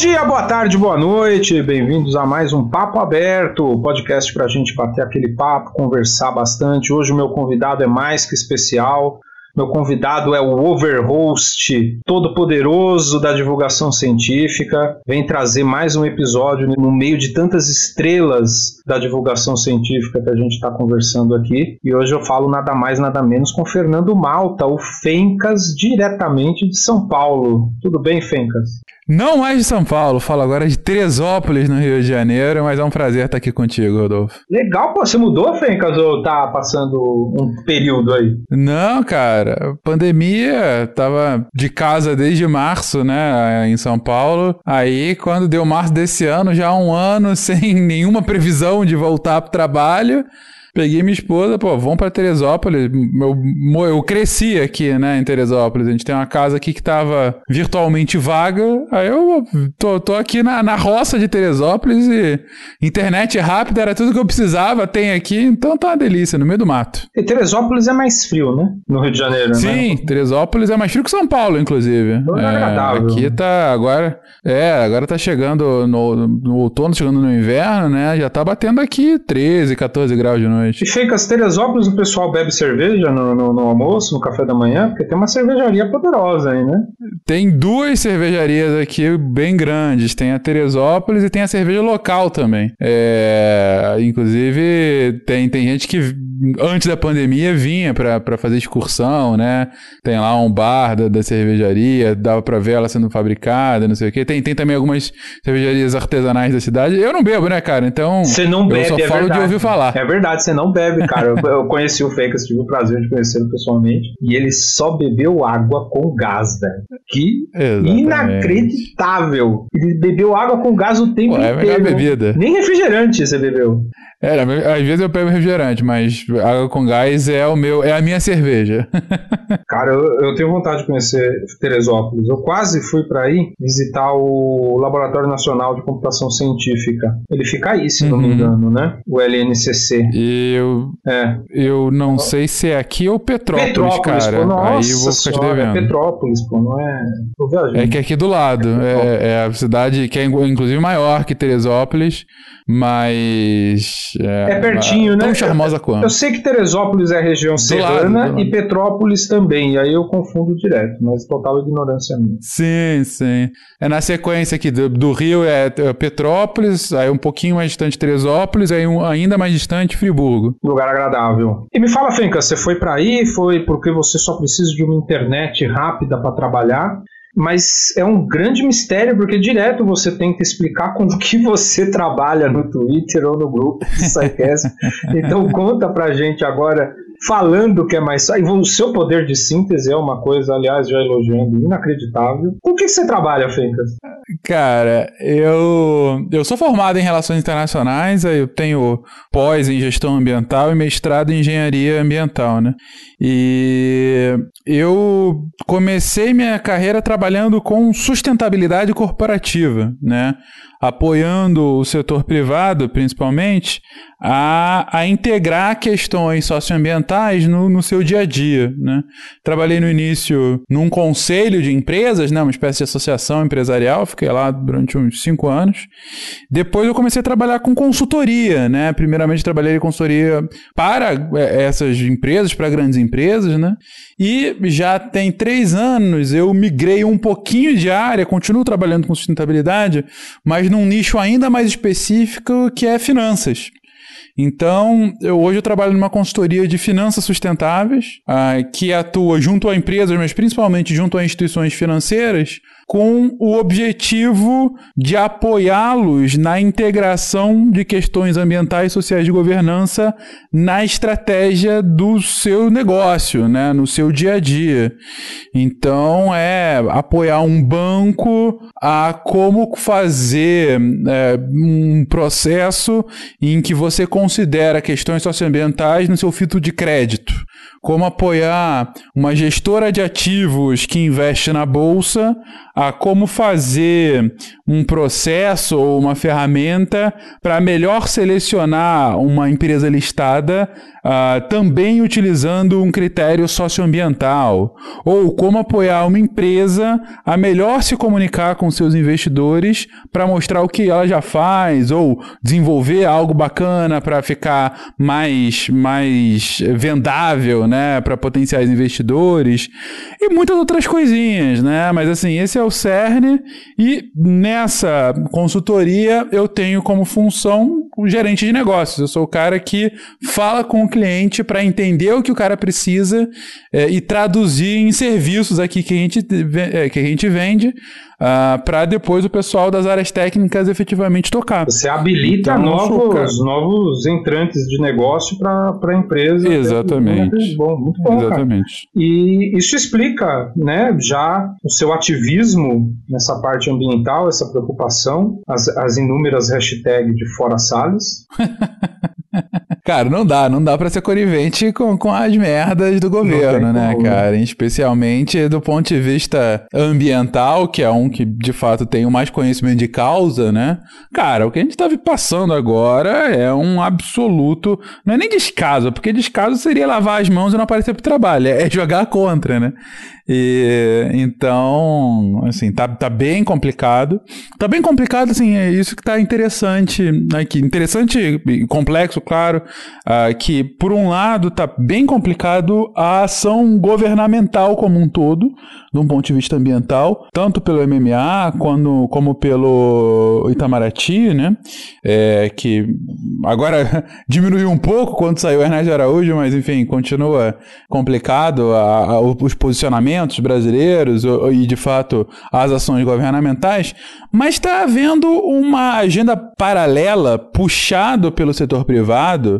Dia, boa tarde, boa noite, bem-vindos a mais um Papo Aberto, podcast para a gente bater aquele papo, conversar bastante. Hoje o meu convidado é mais que especial. Meu convidado é o Overhost, todo-poderoso da divulgação científica. Vem trazer mais um episódio no meio de tantas estrelas da divulgação científica que a gente está conversando aqui. E hoje eu falo nada mais, nada menos com Fernando Malta, o Fencas, diretamente de São Paulo. Tudo bem, Fencas? Não mais de São Paulo, falo agora de Teresópolis, no Rio de Janeiro, mas é um prazer estar aqui contigo, Rodolfo. Legal, pô, você mudou, Fencas, ou tá passando um período aí? Não, cara, pandemia, tava de casa desde março, né, em São Paulo, aí quando deu março desse ano, já um ano sem nenhuma previsão de voltar pro trabalho, Peguei minha esposa, pô, vamos pra Teresópolis. Eu, eu cresci aqui, né, em Teresópolis. A gente tem uma casa aqui que tava virtualmente vaga. Aí eu tô, tô aqui na, na roça de Teresópolis e internet rápida era tudo que eu precisava, tem aqui. Então tá uma delícia, no meio do mato. E Teresópolis é mais frio, né? No Rio de Janeiro, Sim, né? Sim, Teresópolis é mais frio que São Paulo, inclusive. Então é, é agradável. Aqui tá agora. É, agora tá chegando no, no outono, chegando no inverno, né? Já tá batendo aqui 13, 14 graus de noite noite. E Fencas, Teresópolis, o pessoal bebe cerveja no, no, no, almoço, no café da manhã? Porque tem uma cervejaria poderosa aí, né? Tem duas cervejarias aqui bem grandes. Tem a Teresópolis e tem a cerveja local também. É, inclusive, tem, tem gente que antes da pandemia vinha para fazer excursão, né? Tem lá um bar da, da cervejaria, dava pra ver ela sendo fabricada, não sei o quê. Tem, tem também algumas cervejarias artesanais da cidade. Eu não bebo, né, cara? Então. Você não bebe, eu só é falo verdade. de ouvir falar. É verdade, você não bebe, cara. eu conheci o Fencas, tive o prazer de conhecê-lo pessoalmente. E ele só bebeu água com gás, velho. Que Exatamente. inacreditável. Ele bebeu água com gás o tempo é inteiro. É bebida. Nem refrigerante você bebeu. É, às vezes eu pego refrigerante, mas água com gás é o meu, é a minha cerveja. Cara, eu, eu, tenho vontade de conhecer Teresópolis. Eu quase fui para aí visitar o Laboratório Nacional de Computação Científica. Ele fica aí, se uhum. não me uhum. engano, né? O LNCC. Eu, é. eu não sei se é aqui ou Petrópolis, Petrópolis cara. Pô, nossa aí eu vou ficar te devendo. É Petrópolis, pô, não é. É que é aqui do lado. É, é, a cidade que é inclusive maior que Teresópolis, mas. É, é pertinho, né? Tão charmosa eu, quanto. Eu sei que Teresópolis é região do serrana lado, e Petrópolis também, aí eu confundo direto, mas total ignorância minha. Sim, sim. É na sequência aqui do, do Rio é, é Petrópolis, aí um pouquinho mais distante Teresópolis, aí um, ainda mais distante Friburgo. Lugar agradável. E me fala, Fenca, você foi para aí? Foi porque você só precisa de uma internet rápida para trabalhar? Mas é um grande mistério porque direto você tem que explicar com o que você trabalha no Twitter ou no grupo do então conta pra gente agora falando que é mais. E o seu poder de síntese é uma coisa, aliás, já elogiando, inacreditável. Com que você trabalha, Fencas? Cara, eu, eu sou formado em Relações Internacionais, eu tenho pós em Gestão Ambiental e mestrado em Engenharia Ambiental, né? E eu comecei minha carreira trabalhando com sustentabilidade corporativa, né? Apoiando o setor privado, principalmente, a, a integrar questões socioambientais no, no seu dia a dia. Né? Trabalhei no início num conselho de empresas, né? uma espécie de associação empresarial, fiquei lá durante uns cinco anos. Depois eu comecei a trabalhar com consultoria. Né? Primeiramente trabalhei em consultoria para é, essas empresas, para grandes empresas, né? e já tem três anos eu migrei um pouquinho de área, continuo trabalhando com sustentabilidade, mas num nicho ainda mais específico que é finanças. Então, eu, hoje eu trabalho numa consultoria de finanças sustentáveis, uh, que atua junto a empresas, mas principalmente junto a instituições financeiras, com o objetivo de apoiá-los na integração de questões ambientais, sociais de governança na estratégia do seu negócio, né, no seu dia a dia. Então, é apoiar um banco a como fazer é, um processo em que você considera questões socioambientais no seu filtro de crédito como apoiar uma gestora de ativos que investe na bolsa, a como fazer um processo ou uma ferramenta para melhor selecionar uma empresa listada, uh, também utilizando um critério socioambiental, ou como apoiar uma empresa a melhor se comunicar com seus investidores para mostrar o que ela já faz, ou desenvolver algo bacana para ficar mais, mais vendável né, para potenciais investidores, e muitas outras coisinhas, né? Mas assim, esse é o cerne, e nessa consultoria eu tenho como função o gerente de negócios. Eu sou o cara que fala com o cliente para entender o que o cara precisa é, e traduzir em serviços aqui que a gente, é, que a gente vende uh, ah, para depois o pessoal das áreas técnicas efetivamente tocar. Você habilita então, novos, novos entrantes de negócio para a empresa. Exatamente. Muito bom, muito bom. Exatamente. Cara. E isso explica né, já o seu ativismo nessa parte ambiental, essa preocupação, as, as inúmeras hashtags de fora Salles. Cara, não dá, não dá pra ser conivente com, com as merdas do governo, né, como. cara? Especialmente do ponto de vista ambiental, que é um que de fato tem o mais conhecimento de causa, né? Cara, o que a gente tá passando agora é um absoluto. Não é nem descaso, porque descaso seria lavar as mãos e não aparecer pro trabalho, é jogar contra, né? E, então, assim, tá, tá bem complicado. Tá bem complicado, assim, é isso que tá interessante aqui. Interessante e complexo, claro, uh, que, por um lado, tá bem complicado a ação governamental como um todo, de um ponto de vista ambiental, tanto pelo MMA quando, como pelo Itamaraty, né? É, que agora diminuiu um pouco quando saiu Ernesto Araújo, mas enfim, continua complicado a, a, os posicionamentos brasileiros e, de fato, as ações governamentais, mas está havendo uma agenda paralela puxado pelo setor privado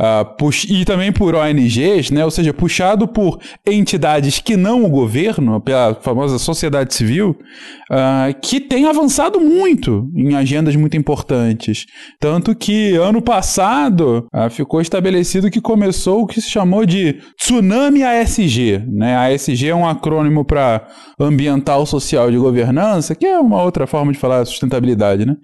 Uh, e também por ONGs, né? ou seja, puxado por entidades que não o governo, pela famosa sociedade civil, uh, que tem avançado muito em agendas muito importantes. Tanto que ano passado uh, ficou estabelecido que começou o que se chamou de Tsunami ASG. Né? ASG é um acrônimo para Ambiental, Social de Governança, que é uma outra forma de falar sustentabilidade. Né?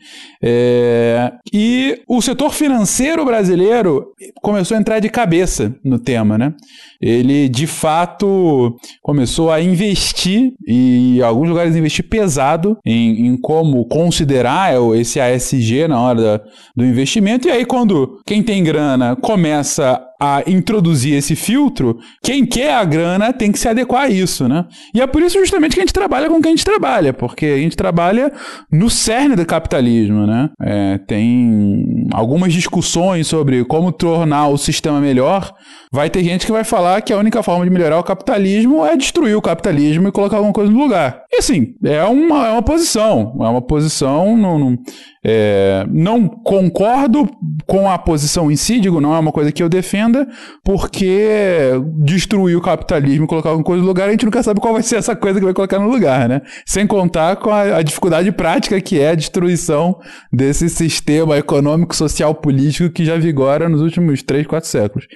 É... E o setor financeiro brasileiro começou a entrar de cabeça no tema, né? Ele, de fato, começou a investir, e em alguns lugares investir pesado em, em como considerar esse ASG na hora da, do investimento. E aí, quando quem tem grana começa a introduzir esse filtro, quem quer a grana tem que se adequar a isso, né? E é por isso justamente que a gente trabalha com quem a gente trabalha, porque a gente trabalha no cerne do capitalismo, né? É, tem algumas discussões sobre como tornar o sistema melhor. Vai ter gente que vai falar que a única forma de melhorar o capitalismo é destruir o capitalismo e colocar alguma coisa no lugar. E assim, é uma, é uma posição. É uma posição. Não, não, é, não concordo com a posição em si, digo, não é uma coisa que eu defenda, porque destruir o capitalismo e colocar alguma coisa no lugar, a gente nunca sabe qual vai ser essa coisa que vai colocar no lugar, né? Sem contar com a, a dificuldade prática que é a destruição desse sistema econômico, social, político que já vigora nos últimos 3, 4 séculos.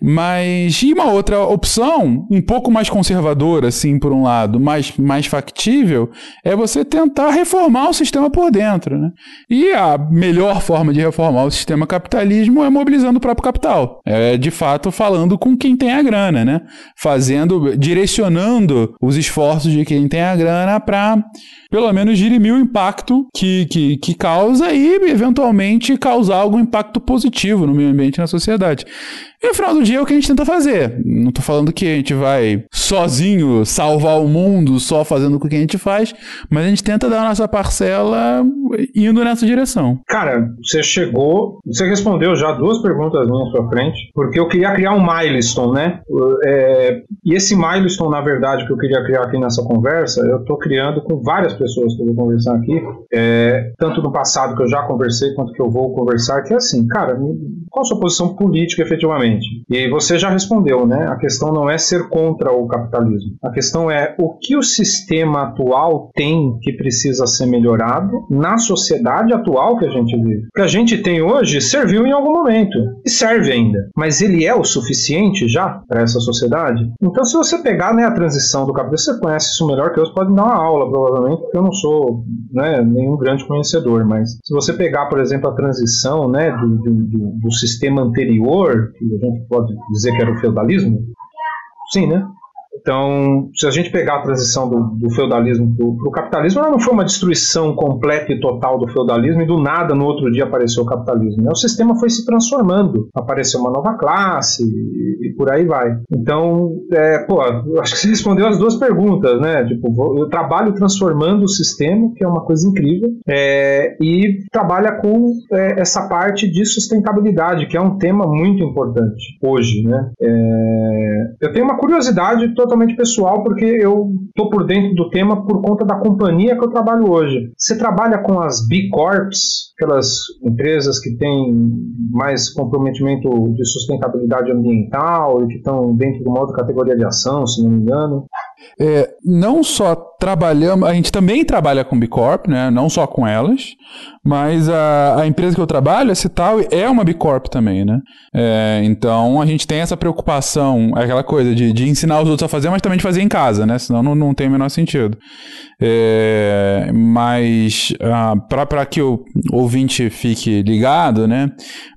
Mas, e uma outra opção, um pouco mais conservadora, assim, por um lado, mais, mais factível, é você tentar reformar o sistema por dentro, né? E a melhor forma de reformar o sistema capitalismo é mobilizando o próprio capital. É, de fato, falando com quem tem a grana, né? Fazendo, direcionando os esforços de quem tem a grana para pelo menos dirimir o impacto que, que, que causa e, eventualmente, causar algum impacto positivo no meio ambiente e na sociedade. E no final do dia é o que a gente tenta fazer. Não tô falando que a gente vai sozinho salvar o mundo só fazendo o que a gente faz, mas a gente tenta dar a nossa parcela indo nessa direção. Cara, você chegou, você respondeu já duas perguntas minhas pra frente, porque eu queria criar um milestone, né? É, e esse milestone, na verdade, que eu queria criar aqui nessa conversa, eu tô criando com várias pessoas que eu vou conversar aqui, é, tanto no passado que eu já conversei, quanto que eu vou conversar, que é assim, cara, qual a sua posição política efetivamente? E você já respondeu, né? A questão não é ser contra o capitalismo. A questão é o que o sistema atual tem que precisa ser melhorado na sociedade atual que a gente vive. O que a gente tem hoje serviu em algum momento e serve ainda, mas ele é o suficiente já para essa sociedade? Então, se você pegar né, a transição do capitalismo, você conhece isso melhor que eu, você pode dar uma aula, provavelmente, eu não sou né, nenhum grande conhecedor, mas se você pegar, por exemplo, a transição né, do, do, do sistema anterior, que a gente pode dizer que era o feudalismo, sim, né? Então, se a gente pegar a transição do, do feudalismo para o capitalismo, ela não foi uma destruição completa e total do feudalismo e do nada no outro dia apareceu o capitalismo. Né? O sistema foi se transformando, apareceu uma nova classe e, e por aí vai. Então, é, pô, acho que você respondeu as duas perguntas, né? Tipo, eu trabalho transformando o sistema, que é uma coisa incrível, é, e trabalha com é, essa parte de sustentabilidade, que é um tema muito importante hoje, né? É, eu tenho uma curiosidade totalmente totalmente pessoal, porque eu estou por dentro do tema por conta da companhia que eu trabalho hoje. Você trabalha com as B Corps, aquelas empresas que têm mais comprometimento de sustentabilidade ambiental e que estão dentro de uma outra categoria de ação, se não me engano. É, não só trabalhamos, a gente também trabalha com B Corp, né? Não só com elas, mas a, a empresa que eu trabalho, a Cital, é uma B Corp também, né? É, então a gente tem essa preocupação, aquela coisa de, de ensinar os outros a fazer, mas também de fazer em casa, né? Senão não, não tem o menor sentido. É, mas ah, para que o ouvinte fique ligado, né?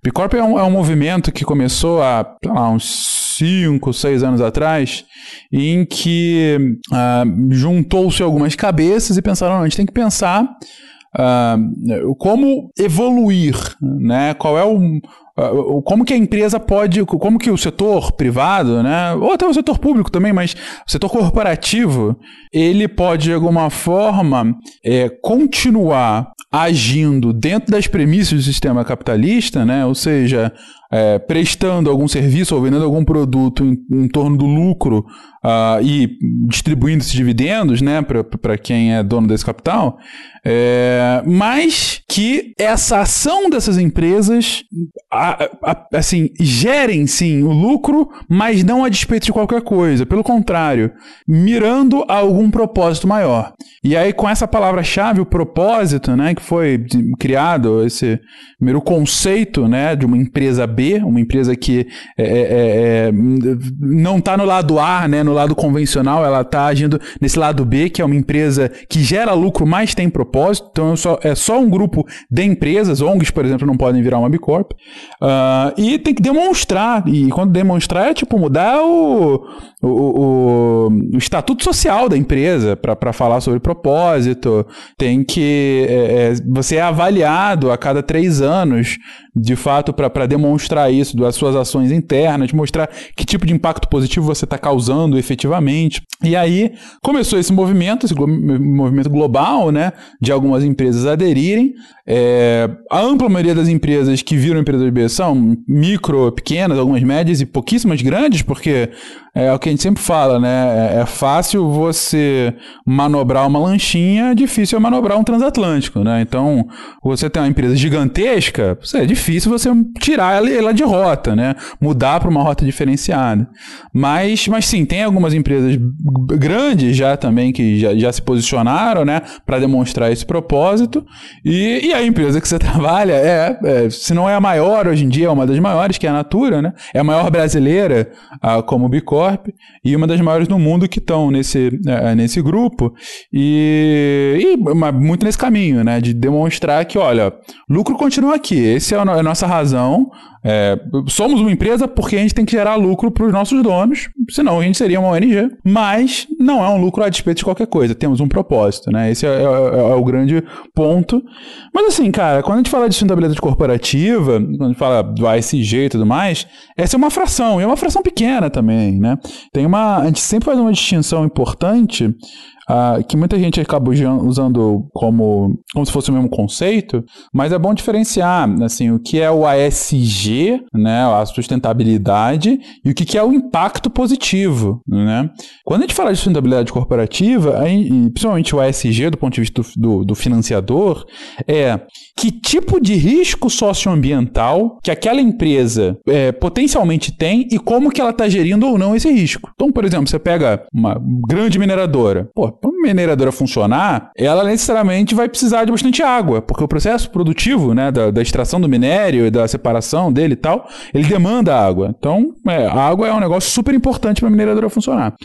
B Corp é um, é um movimento que começou há lá, uns 5, 6 anos atrás, em que uh, juntou-se algumas cabeças e pensaram, não, a gente tem que pensar uh, como evoluir, né? Qual é o, uh, como que a empresa pode, como que o setor privado, né? Ou até o setor público também, mas o setor corporativo, ele pode de alguma forma é, continuar agindo dentro das premissas do sistema capitalista, né? Ou seja, é, prestando algum serviço ou vendendo algum produto em, em torno do lucro uh, e distribuindo esses dividendos né, para quem é dono desse capital, é, mas que essa ação dessas empresas a, a, assim, gerem sim o lucro, mas não a despeito de qualquer coisa. Pelo contrário, mirando a algum propósito maior. E aí, com essa palavra-chave, o propósito, né, que foi criado, esse primeiro conceito né, de uma empresa B uma empresa que é, é, é, é não está no lado A, né, no lado convencional, ela está agindo nesse lado B, que é uma empresa que gera lucro, mas tem propósito. Então é só, é só um grupo de empresas, ONGs, por exemplo, não podem virar uma B Corp. Uh, e tem que demonstrar, e quando demonstrar é tipo mudar o, o, o, o estatuto social da empresa para falar sobre propósito. Tem que. É, é, você é avaliado a cada três anos, de fato, para demonstrar isso, das suas ações internas, mostrar que tipo de impacto positivo você está causando efetivamente. E aí começou esse movimento, esse movimento global, né, de algumas empresas aderirem. É, a ampla maioria das empresas que viram empresas B são micro, pequenas, algumas médias e pouquíssimas grandes, porque é o que a gente sempre fala, né? É, é fácil você manobrar uma lanchinha, é difícil é manobrar um transatlântico, né? Então, você tem uma empresa gigantesca, é difícil você tirar ela, de rota, né? Mudar para uma rota diferenciada. Mas, mas sim, tem algumas empresas grandes já também que já, já se posicionaram, né? Para demonstrar esse propósito. E, e a empresa que você trabalha é, é, se não é a maior hoje em dia, é uma das maiores, que é a Natura, né? É a maior brasileira, ah, como Bicor Corp e uma das maiores no mundo que estão nesse, é, nesse grupo. E, e, muito nesse caminho, né, de demonstrar que, olha, lucro continua aqui, essa é a nossa razão, é, somos uma empresa porque a gente tem que gerar lucro para os nossos donos, senão a gente seria uma ONG. Mas não é um lucro a despeito de qualquer coisa, temos um propósito, né? Esse é, é, é, é o grande ponto. Mas assim, cara, quando a gente fala de sustentabilidade corporativa, quando a gente fala do ASG e tudo mais, essa é uma fração, e é uma fração pequena também, né? Tem uma. A gente sempre faz uma distinção importante uh, que muita gente acaba usando como, como se fosse o mesmo conceito, mas é bom diferenciar assim, o que é o ASG, né, a sustentabilidade, e o que é o impacto positivo. Né? Quando a gente fala de sustentabilidade corporativa, aí, principalmente o ASG, do ponto de vista do, do, do financiador, é que tipo de risco socioambiental que aquela empresa é, potencialmente tem e como que ela está gerindo ou não esse risco. Então, por exemplo, você pega uma grande mineradora. Pô, para uma mineradora funcionar, ela necessariamente vai precisar de bastante água, porque o processo produtivo né, da, da extração do minério e da separação dele e tal, ele demanda água. Então, é, a água é um negócio super importante para a mineradora funcionar.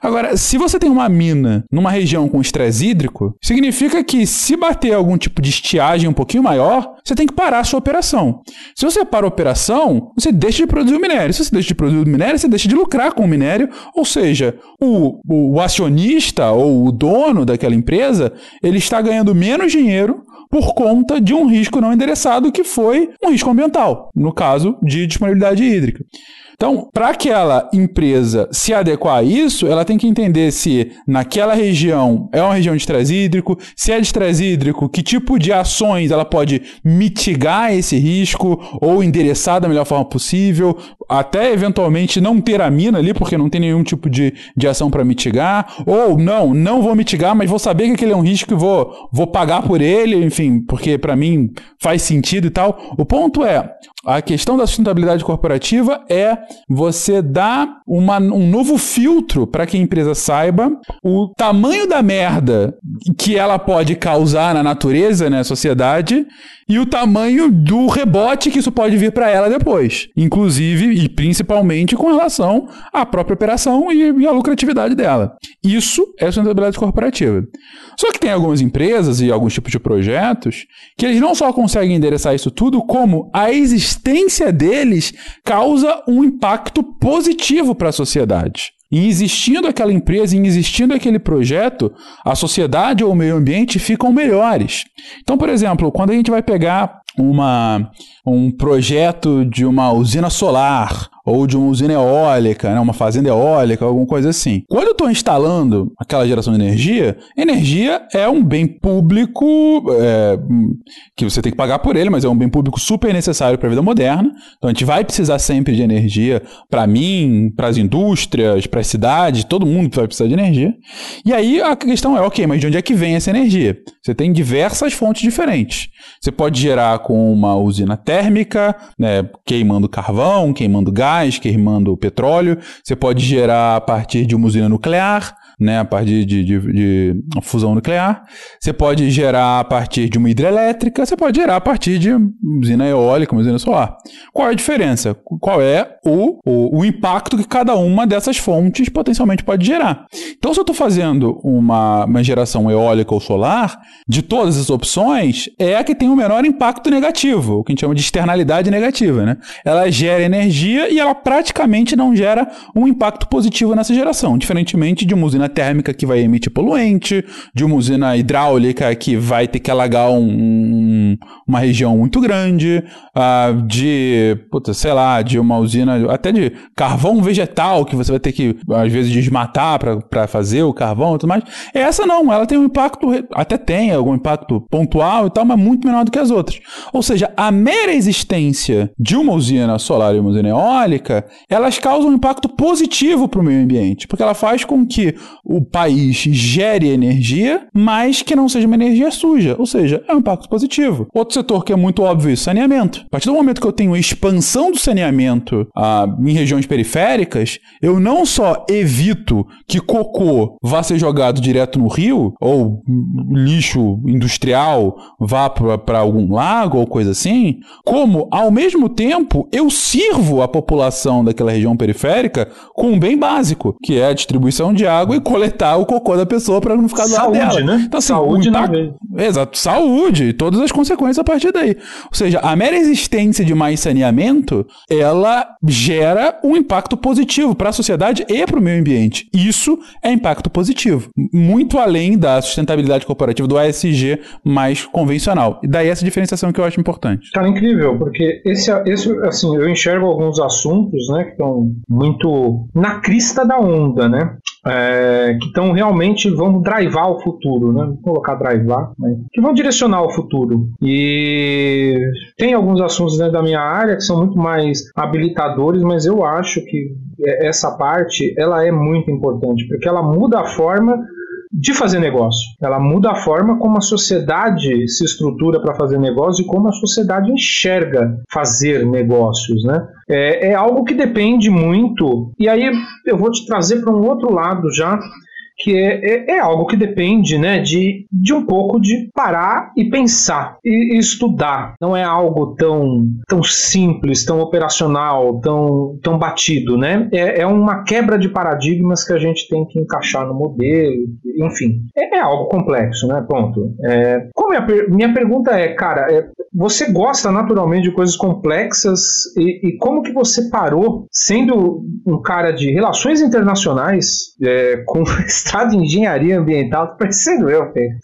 Agora, se você tem uma mina numa região com estresse hídrico, significa que se bater algum tipo de estiagem um pouquinho maior, você tem que parar a sua operação. Se você para a operação, você deixa de produzir o minério. Se você deixa de produzir o minério, você deixa de lucrar com o minério. Ou seja, o, o acionista ou o dono daquela empresa, ele está ganhando menos dinheiro por conta de um risco não endereçado que foi um risco ambiental, no caso de disponibilidade hídrica. Então, para aquela empresa se adequar a isso, ela tem que entender se naquela região é uma região de estresse hídrico, se é de estresse hídrico, que tipo de ações ela pode mitigar esse risco ou endereçar da melhor forma possível, até eventualmente não ter a mina ali, porque não tem nenhum tipo de, de ação para mitigar, ou não, não vou mitigar, mas vou saber que aquele é um risco e vou, vou pagar por ele, enfim, porque para mim faz sentido e tal. O ponto é, a questão da sustentabilidade corporativa é você dar uma, um novo filtro para que a empresa saiba o tamanho da merda que ela pode causar na natureza, na né, sociedade, e o tamanho do rebote que isso pode vir para ela depois. Inclusive e principalmente com relação à própria operação e, e à lucratividade dela. Isso é sustentabilidade corporativa. Só que tem algumas empresas e alguns tipos de projetos que eles não só conseguem endereçar isso tudo, como a existência deles causa um impacto positivo para a sociedade. E existindo aquela empresa, e existindo aquele projeto, a sociedade ou o meio ambiente ficam melhores. Então, por exemplo, quando a gente vai pegar uma, um projeto de uma usina solar ou de uma usina eólica, né, uma fazenda eólica, alguma coisa assim. Quando eu estou instalando aquela geração de energia, energia é um bem público é, que você tem que pagar por ele, mas é um bem público super necessário para a vida moderna. Então a gente vai precisar sempre de energia para mim, para as indústrias, para as cidades, todo mundo vai precisar de energia. E aí a questão é, ok, mas de onde é que vem essa energia? Você tem diversas fontes diferentes. Você pode gerar com uma usina térmica, né, queimando carvão, queimando gás, queimando petróleo. Você pode gerar a partir de uma usina nuclear né, a partir de, de, de, fusão nuclear. Você pode gerar a partir de uma hidrelétrica, você pode gerar a partir de usina eólica, usina solar. Qual é a diferença? Qual é o, o, o impacto que cada uma dessas fontes potencialmente pode gerar? Então, se eu estou fazendo uma, uma geração eólica ou solar, de todas as opções, é a que tem o menor impacto negativo, o que a gente chama de externalidade negativa. Né? Ela gera energia e ela praticamente não gera um impacto positivo nessa geração, diferentemente de uma usina usina térmica que vai emitir poluente, de uma usina hidráulica que vai ter que alagar um, um, uma região muito grande, uh, de, puta, sei lá, de uma usina, até de carvão vegetal que você vai ter que, às vezes, desmatar para fazer o carvão e tudo mais. Essa não, ela tem um impacto, até tem algum impacto pontual e tal, mas muito menor do que as outras. Ou seja, a mera existência de uma usina solar e uma usina eólica, elas causam um impacto positivo para o meio ambiente, porque ela faz com que o país gere energia, mas que não seja uma energia suja. Ou seja, é um impacto positivo. Outro setor que é muito óbvio, saneamento. A partir do momento que eu tenho expansão do saneamento ah, em regiões periféricas, eu não só evito que cocô vá ser jogado direto no rio, ou lixo industrial vá para algum lago ou coisa assim, como, ao mesmo tempo, eu sirvo a população daquela região periférica com um bem básico, que é a distribuição de água e coletar o cocô da pessoa para não ficar do lado dela. Né? Então, assim, saúde, impacto... Exato, saúde e todas as consequências a partir daí. Ou seja, a mera existência de mais saneamento, ela gera um impacto positivo para a sociedade e para o meio ambiente. Isso é impacto positivo, muito além da sustentabilidade corporativa do ASG mais convencional. E daí essa diferenciação que eu acho importante. Cara, incrível, porque esse, esse assim, eu enxergo alguns assuntos, né, que estão muito na crista da onda, né? É, que estão realmente vão drivar o futuro, né? Vou colocar drivar, mas que vão direcionar o futuro. E tem alguns assuntos dentro da minha área que são muito mais habilitadores, mas eu acho que essa parte ela é muito importante porque ela muda a forma de fazer negócio. Ela muda a forma como a sociedade se estrutura para fazer negócio e como a sociedade enxerga fazer negócios, né? É, é algo que depende muito. E aí eu vou te trazer para um outro lado já que é, é, é, algo que depende né, de, de um pouco de parar e pensar e, e, estudar. Não é algo tão, tão simples, tão operacional, tão, tão batido. Né? É, é uma quebra de paradigmas que a gente tem que encaixar no modelo, enfim. É, é algo complexo, né? Ponto. É, como a minha pergunta é, cara, é, você gosta naturalmente de coisas complexas e, e, como que você parou sendo um cara de relações internacionais é, com mestrado em engenharia ambiental, parecendo eu, Pedro.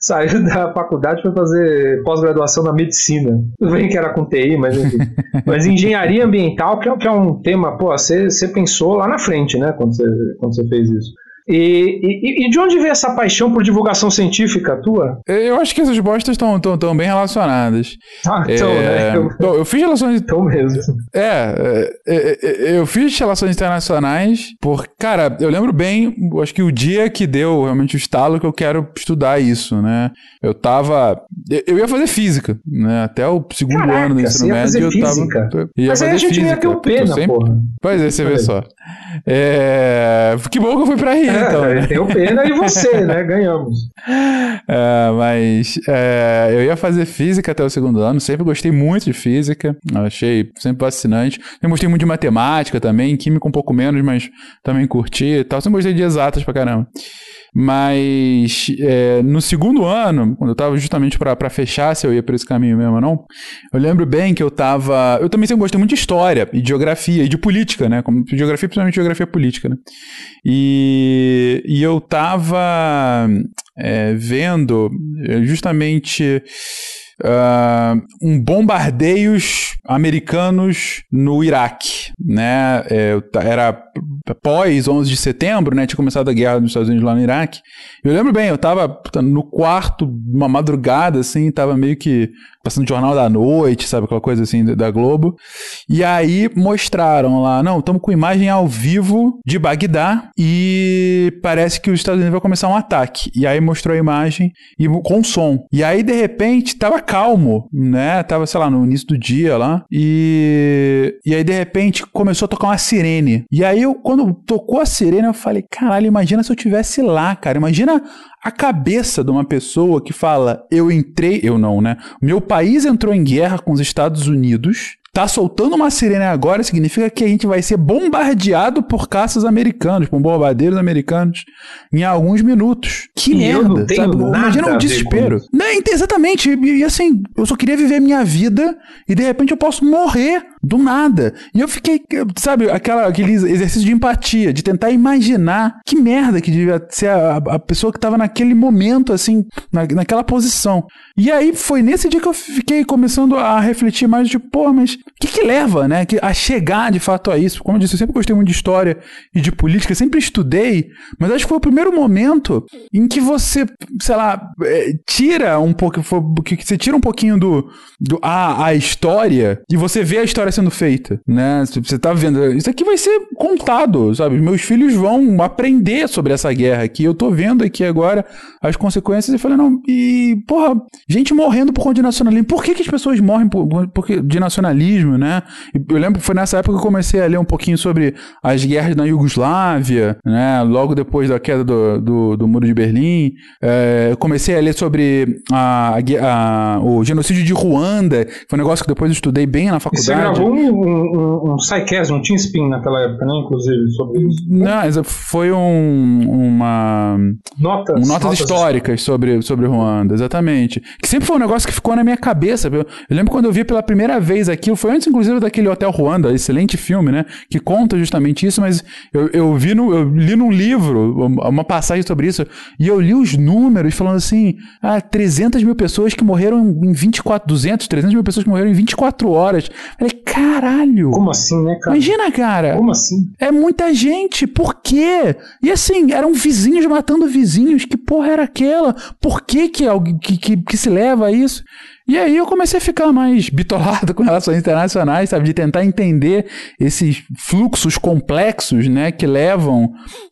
Saiu da faculdade para fazer pós-graduação na medicina. Tudo bem que era com TI, mas enfim. mas engenharia ambiental, que é, que é um tema, pô, você, você pensou lá na frente, né, quando você, quando você fez isso. E, e, e, de onde veio essa paixão por divulgação científica tua? Eu acho que essas bostas estão tão, tão bem relacionadas. Ah, então, é, né? Eu, eu fiz relações. Então mesmo. É, é, é, é, eu fiz relações internacionais por. Cara, eu lembro bem, acho que o dia que deu realmente o estalo que eu quero estudar isso, né? Eu tava. Eu ia fazer física, né? Até o segundo Caraca, ano do ensino médio eu física. tava. Ia Mas fazer aí a gente física. ia ter o pena, sempre... porra. Pois é, você vê só. É... Que bom que eu fui pra Rio, é, então. Né? Tem o pena e você, né? Ganhamos. É, mas é, eu ia fazer física até o segundo ano, sempre gostei muito de física, achei sempre fascinante. Eu gostei muito de matemática também, química um pouco menos, mas também curti e tal. Sempre gostei de exatas pra caramba. Mas é, no segundo ano, quando eu estava justamente para fechar se eu ia por esse caminho mesmo ou não, eu lembro bem que eu estava. Eu também sempre gostei muito de história e de geografia e de política, né? Como geografia, principalmente geografia política, né? E, e eu estava é, vendo é, justamente. Uh, um bombardeios americanos no Iraque, né? É, era pós 11 de setembro, né? Tinha começado a guerra nos Estados Unidos lá no Iraque. Eu lembro bem, eu tava no quarto, uma madrugada, assim, tava meio que passando Jornal da Noite, sabe? Aquela coisa assim da Globo. E aí mostraram lá, não, estamos com imagem ao vivo de Bagdá e parece que os Estados Unidos vai começar um ataque. E aí mostrou a imagem e com som. E aí, de repente, tava calmo, né? Tava, sei lá, no início do dia lá. E, e aí, de repente, começou a tocar uma sirene. E aí, eu, quando tocou a sirene, eu falei, caralho, imagina se eu tivesse lá, cara. Imagina a cabeça de uma pessoa que fala: eu entrei, eu não, né? Meu país entrou em guerra com os Estados Unidos Tá soltando uma sirene agora significa que a gente vai ser bombardeado por caças americanos, por bombardeiros americanos, em alguns minutos. Que e merda, sabe? Imagina um desespero. Não, exatamente. E, e assim, eu só queria viver minha vida e de repente eu posso morrer do nada. E eu fiquei, sabe, aquela, aquele exercício de empatia, de tentar imaginar que merda que devia ser a, a pessoa que estava naquele momento, assim, na, naquela posição. E aí foi nesse dia que eu fiquei começando a refletir mais de, pô, mas o que, que leva, né, a chegar de fato a isso? Como eu disse, eu sempre gostei muito de história e de política, sempre estudei, mas acho que foi o primeiro momento em que você, sei lá, é, tira um pouco, que você tira um pouquinho do, do a, a história e você vê a história sendo feita, né? Você tá vendo, isso aqui vai ser contado, sabe? Meus filhos vão aprender sobre essa guerra aqui. Eu tô vendo aqui agora as consequências e falei, não, e, porra, gente morrendo por conta de nacionalismo. Por que, que as pessoas morrem por, por, de nacionalismo, né? Eu lembro que foi nessa época que eu comecei a ler um pouquinho sobre as guerras na Iugoslávia, né? Logo depois da queda do, do, do Muro de Berlim. É, eu comecei a ler sobre a, a, o genocídio de Ruanda, foi um negócio que depois eu estudei bem na faculdade. você gravou um, um, um, um um Team Spin naquela época, né? Inclusive, sobre isso. Não, foi um, uma... Notas. Um, notas, notas históricas sobre, sobre Ruanda, exatamente. Que sempre foi um negócio que ficou na minha cabeça. Eu, eu lembro quando eu vi pela primeira vez aquilo, foi antes, inclusive, daquele Hotel Ruanda, excelente filme, né? Que conta justamente isso, mas eu, eu vi no, eu li num livro uma passagem sobre isso, e eu li os números falando assim: ah, 300 mil pessoas que morreram em 24, 200, 300 mil pessoas que morreram em 24 horas. Falei, caralho. Como assim, né, cara? Imagina, cara. Como assim? É muita gente. Por quê? E assim, eram vizinhos matando vizinhos. Que porra era aquela? Por que que, que, que, que se leva a isso? E aí eu comecei a ficar mais bitolado com relações internacionais, sabe? De tentar entender esses fluxos complexos, né? Que levam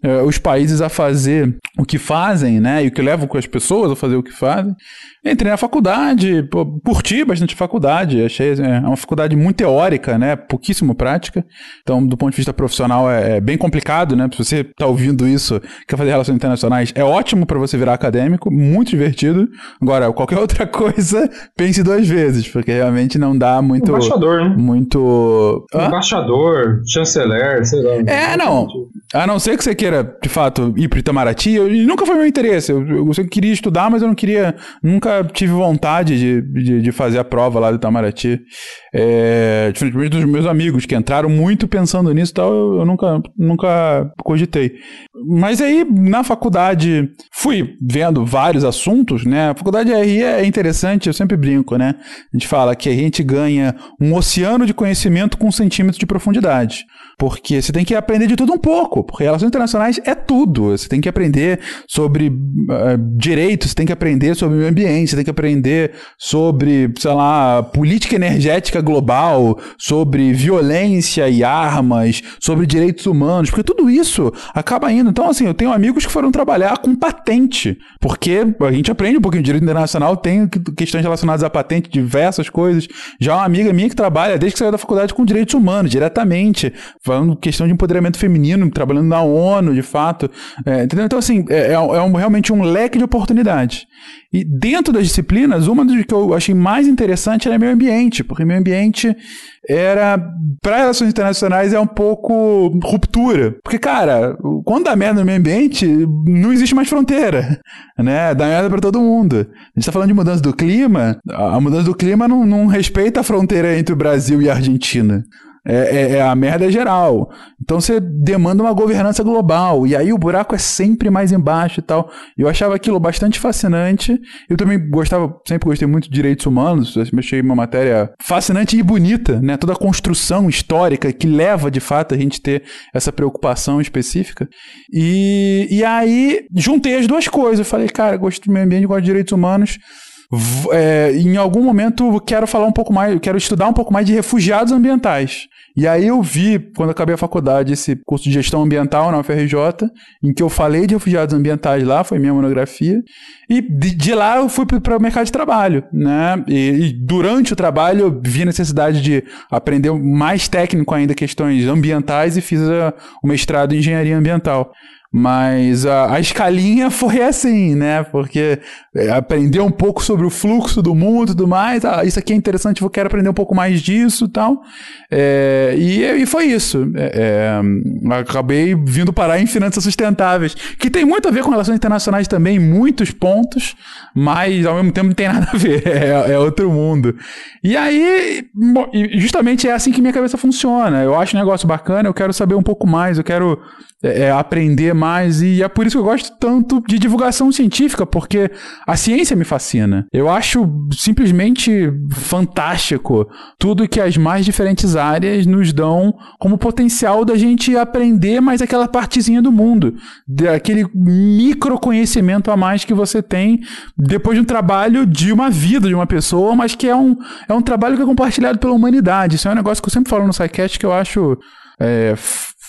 uh, os países a fazer o que fazem, né? E o que levam as pessoas a fazer o que fazem. Entrei na faculdade, pô, curti bastante a faculdade, achei é uma faculdade muito teórica, né? Pouquíssimo prática. Então, do ponto de vista profissional, é, é bem complicado, né? Se você está ouvindo isso, quer fazer relações internacionais, é ótimo para você virar acadêmico, muito divertido. Agora, qualquer outra coisa, pense duas vezes, porque realmente não dá muito. Embaixador, né? Muito. Hã? Embaixador, chanceler, sei lá. É, não. A não ser que você queira, de fato, ir para Itamaraty, eu, nunca foi meu interesse. Eu, eu, eu queria estudar, mas eu não queria. Nunca tive vontade de, de, de fazer a prova lá do Itamaraty. É, diferentemente dos meus amigos, que entraram muito pensando nisso e tal, eu, eu nunca, nunca cogitei. Mas aí, na faculdade, fui vendo vários assuntos, né? A faculdade RI é interessante, eu sempre brinco, né? A gente fala que a gente ganha um oceano de conhecimento com centímetros de profundidade. Porque você tem que aprender de tudo um pouco, porque relações internacionais é tudo. Você tem que aprender sobre uh, direitos, você tem que aprender sobre meio ambiente, você tem que aprender sobre, sei lá, política energética global, sobre violência e armas, sobre direitos humanos, porque tudo isso acaba indo. Então, assim, eu tenho amigos que foram trabalhar com patente, porque a gente aprende um pouquinho de direito internacional, tem questões relacionadas à patente, diversas coisas. Já uma amiga minha que trabalha desde que saiu da faculdade com direitos humanos, diretamente, falando questão de empoderamento feminino, trabalhando na ONU, de fato. É, entendeu? Então, assim, é, é, um, realmente um leque de oportunidades. E dentro das disciplinas, uma das que eu achei mais interessante era meio ambiente, porque meio ambiente era, para relações internacionais, é um pouco ruptura. Porque, cara, quando dá merda no meio ambiente, não existe mais fronteira, né? Dá merda para todo mundo. A gente tá falando de mudança do clima, a mudança do clima não, não respeita a fronteira entre o Brasil e a Argentina. É, é, é, a merda geral. Então você demanda uma governança global. E aí o buraco é sempre mais embaixo e tal. Eu achava aquilo bastante fascinante. Eu também gostava, sempre gostei muito de direitos humanos. Eu achei uma matéria fascinante e bonita, né? Toda a construção histórica que leva, de fato, a gente ter essa preocupação específica. E, e aí juntei as duas coisas. Eu falei, cara, gosto do meio ambiente, gosto de direitos humanos é, em algum momento quero falar um pouco mais, quero estudar um pouco mais de refugiados ambientais. E aí eu vi, quando acabei a faculdade, esse curso de gestão ambiental na UFRJ, em que eu falei de refugiados ambientais lá, foi minha monografia. E de, de lá eu fui para o mercado de trabalho, né? E, e, durante o trabalho eu vi a necessidade de aprender mais técnico ainda questões ambientais e fiz a, o mestrado em engenharia ambiental. Mas a, a escalinha foi assim, né? Porque é, aprender um pouco sobre o fluxo do mundo e tudo mais. Ah, isso aqui é interessante, eu quero aprender um pouco mais disso tal. É, e, e foi isso. É, é, acabei vindo parar em finanças sustentáveis, que tem muito a ver com relações internacionais também, muitos pontos, mas ao mesmo tempo não tem nada a ver. É, é outro mundo. E aí, justamente é assim que minha cabeça funciona. Eu acho um negócio bacana, eu quero saber um pouco mais, eu quero é, aprender mais e é por isso que eu gosto tanto de divulgação científica, porque a ciência me fascina. Eu acho simplesmente fantástico tudo que as mais diferentes áreas nos dão como potencial da gente aprender mais aquela partezinha do mundo, aquele micro conhecimento a mais que você tem depois de um trabalho de uma vida de uma pessoa, mas que é um, é um trabalho que é compartilhado pela humanidade. Isso é um negócio que eu sempre falo no SciCast que eu acho é,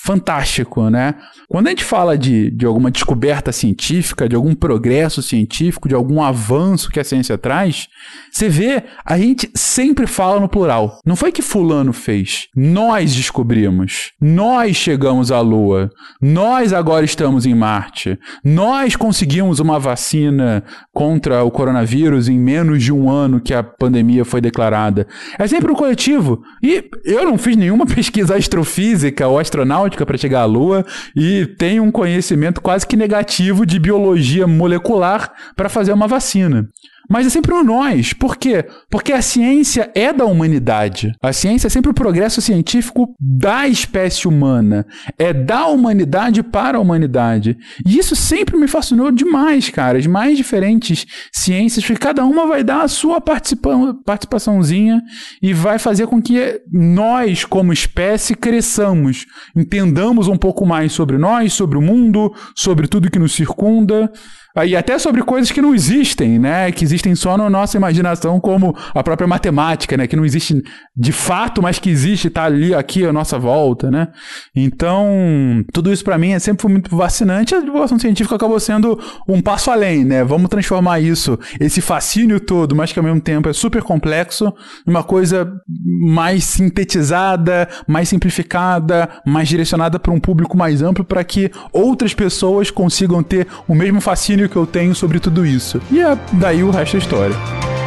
fantástico, né? Quando a gente fala de, de alguma descoberta científica, de algum progresso científico, de algum avanço que a ciência traz, você vê, a gente sempre fala no plural. Não foi que fulano fez. Nós descobrimos. Nós chegamos à Lua. Nós agora estamos em Marte. Nós conseguimos uma vacina contra o coronavírus em menos de um ano que a pandemia foi declarada. É sempre um coletivo. E eu não fiz nenhuma pesquisa astrofísica ou astronáutica para chegar à Lua e tem um conhecimento quase que negativo de biologia molecular para fazer uma vacina. Mas é sempre um nós. Por quê? Porque a ciência é da humanidade. A ciência é sempre o progresso científico da espécie humana. É da humanidade para a humanidade. E isso sempre me fascinou demais, cara. As mais diferentes ciências, porque cada uma vai dar a sua participa participaçãozinha e vai fazer com que nós, como espécie, cresçamos, entendamos um pouco mais sobre nós, sobre o mundo, sobre tudo que nos circunda. E até sobre coisas que não existem, né? Que existem só na nossa imaginação, como a própria matemática, né? Que não existe de fato, mas que existe, tá ali, aqui à nossa volta, né? Então, tudo isso para mim é sempre foi muito vacinante. A divulgação científica acabou sendo um passo além, né? Vamos transformar isso, esse fascínio todo, mas que ao mesmo tempo é super complexo, numa coisa mais sintetizada, mais simplificada, mais direcionada para um público mais amplo, para que outras pessoas consigam ter o mesmo fascínio que eu tenho sobre tudo isso. E é daí o resto da história.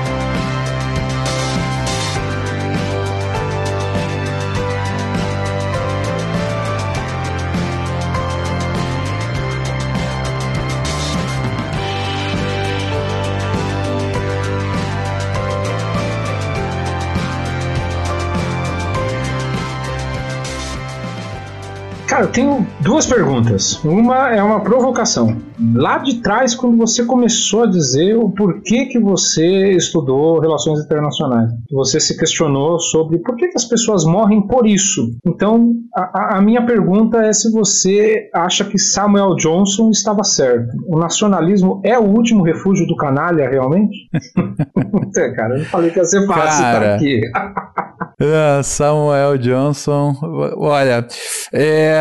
Cara, eu tenho duas perguntas. Uma é uma provocação. Lá de trás, quando você começou a dizer o porquê que você estudou relações internacionais, você se questionou sobre por que, que as pessoas morrem por isso. Então, a, a minha pergunta é se você acha que Samuel Johnson estava certo. O nacionalismo é o último refúgio do canalha, realmente? é, cara, eu não falei que ia ser fácil cara... estar aqui. Ah, Samuel Johnson, olha, é,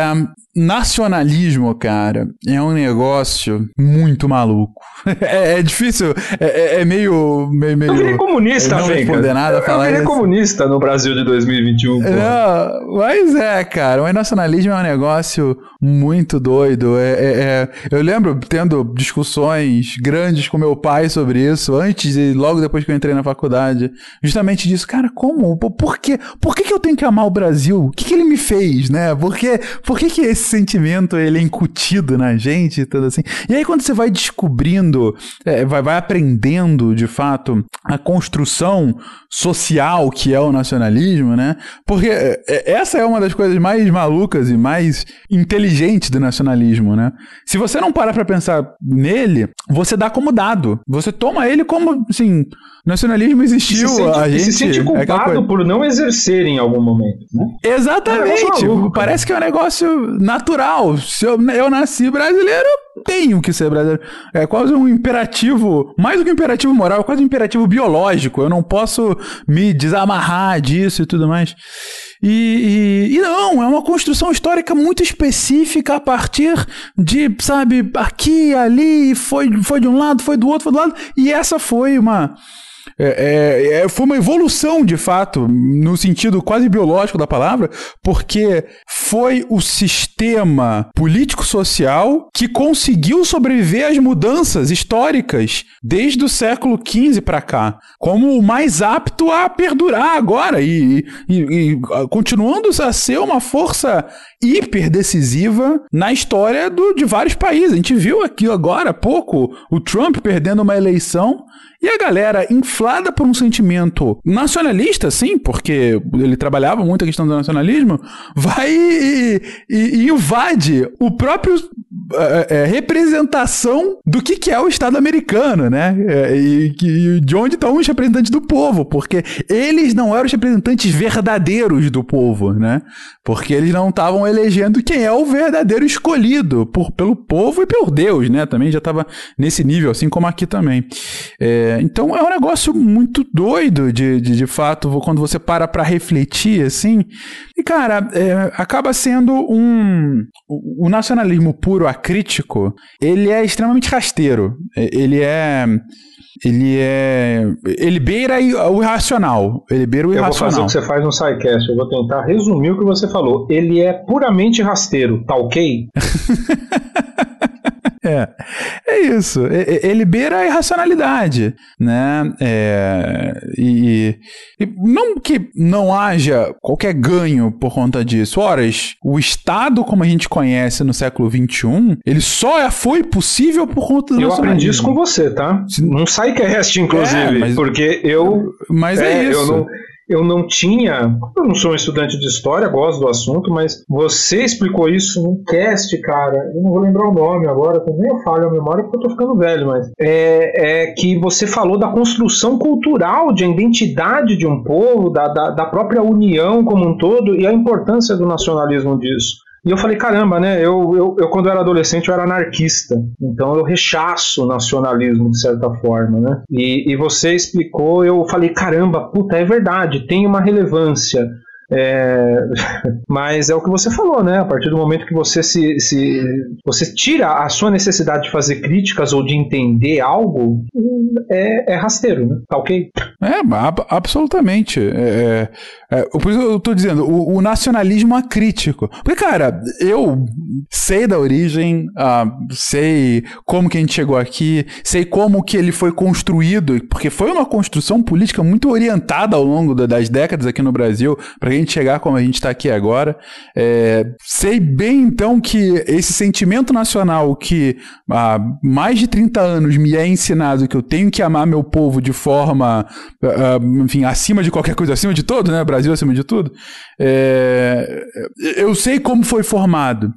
nacionalismo, cara, é um negócio muito maluco. É, é difícil, é, é, é, meio, meio, meio. Eu virei comunista, não responder nada. Eu, eu virei comunista no Brasil de 2021. Não, mas é, cara, o nacionalismo é um negócio muito doido. É, é, é, eu lembro tendo discussões grandes com meu pai sobre isso, antes e logo depois que eu entrei na faculdade, justamente disso. Cara, como? Por quê? Por que, que eu tenho que amar o Brasil? O que, que ele me fez, né? Por, que, por que, que esse sentimento ele é incutido na gente e tudo assim? E aí quando você vai descobrindo é, vai, vai aprendendo de fato a construção social que é o nacionalismo, né? Porque é, é, essa é uma das coisas mais malucas e mais inteligentes do nacionalismo, né? Se você não parar para pensar nele, você dá como dado. Você toma ele como, assim, nacionalismo existiu, se sente, a gente... se sente é culpado é por não exercer em algum momento, né? Exatamente. É maluco, Parece que é um negócio natural. Se eu, eu nasci brasileiro, tenho que ser brasileiro. É quase um imperativo, mais do que um imperativo moral, é quase um imperativo biológico. Eu não posso me desamarrar disso e tudo mais. E, e, e, não, é uma construção histórica muito específica a partir de, sabe, aqui, ali, foi, foi de um lado, foi do outro, foi do lado, e essa foi uma é, é, é, foi uma evolução, de fato, no sentido quase biológico da palavra, porque foi o sistema político-social que conseguiu sobreviver às mudanças históricas desde o século XV para cá, como o mais apto a perdurar agora e, e, e continuando a ser uma força hiper decisiva na história do, de vários países. A gente viu aqui agora há pouco o Trump perdendo uma eleição e a galera, inflada por um sentimento nacionalista, sim, porque ele trabalhava muito a questão do nacionalismo, vai e, e, e invade o próprio é, é, representação do que, que é o Estado americano, né? É, e, e, de onde estão os representantes do povo, porque eles não eram os representantes verdadeiros do povo, né? Porque eles não estavam elegendo quem é o verdadeiro escolhido por, pelo povo e por Deus, né? Também já estava nesse nível, assim como aqui também. É, então é um negócio muito doido de, de, de fato, quando você para para refletir, assim. E, cara, é, acaba sendo um. O nacionalismo puro acrítico, ele é extremamente rasteiro. Ele é. Ele é. Ele beira o irracional. Ele beira o irracional. Eu vou fazer o que você faz no SciCast. Eu vou tentar resumir o que você falou. Ele é puramente rasteiro, tá ok? É, é isso. Ele beira a irracionalidade, né? É, e, e, não que não haja qualquer ganho por conta disso. Horas, o Estado como a gente conhece no século XXI, ele só é, foi possível por conta do Eu aprendi isso com você, tá? Não sai que é resto, inclusive, é, mas, porque eu... Mas é, é isso. Eu não, eu não tinha. Eu não sou um estudante de história, gosto do assunto, mas você explicou isso num cast, cara. Eu não vou lembrar o nome agora, também eu falho a memória porque eu tô ficando velho, mas. É, é que você falou da construção cultural, de identidade de um povo, da, da, da própria união como um todo e a importância do nacionalismo disso. E eu falei, caramba, né? Eu, eu, eu, quando eu era adolescente, eu era anarquista. Então eu rechaço o nacionalismo, de certa forma, né? E, e você explicou, eu falei, caramba, puta, é verdade, tem uma relevância. É, mas é o que você falou, né? A partir do momento que você se, se você tira a sua necessidade de fazer críticas ou de entender algo, é, é rasteiro, né? Tá ok? É, absolutamente. É, é, é, por isso eu tô dizendo, o, o, nacionalismo acrítico. Porque, cara, eu sei da origem, uh, sei como que a gente chegou aqui, sei como que ele foi construído, porque foi uma construção política muito orientada ao longo das décadas aqui no Brasil, pra gente chegar como a gente está aqui agora. É, sei bem, então, que esse sentimento nacional que há mais de 30 anos me é ensinado que eu tenho que amar meu povo de forma, uh, enfim, acima de qualquer coisa, acima de todo, né? Brasil acima de tudo. É, eu sei como foi formado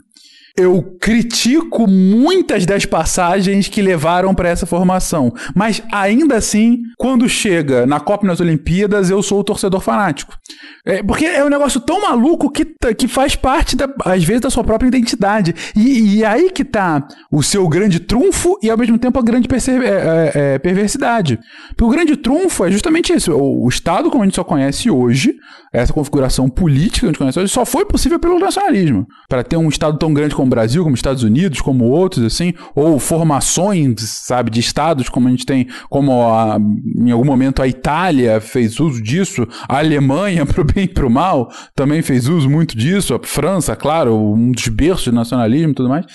eu critico muitas das passagens que levaram para essa formação. Mas ainda assim, quando chega na Copa nas Olimpíadas, eu sou o torcedor fanático. É, porque é um negócio tão maluco que, que faz parte, da, às vezes, da sua própria identidade. E, e aí que tá o seu grande trunfo e, ao mesmo tempo, a grande é, é, é, perversidade. Porque o grande trunfo é justamente isso. O, o Estado, como a gente só conhece hoje, essa configuração política que a gente conhece hoje, só foi possível pelo nacionalismo. Para ter um Estado tão grande como o Brasil, como os Estados Unidos, como outros, assim, ou formações, sabe, de estados como a gente tem, como a, em algum momento a Itália fez uso disso, a Alemanha, pro bem e pro mal, também fez uso muito disso, a França, claro, um dos berços de nacionalismo e tudo mais.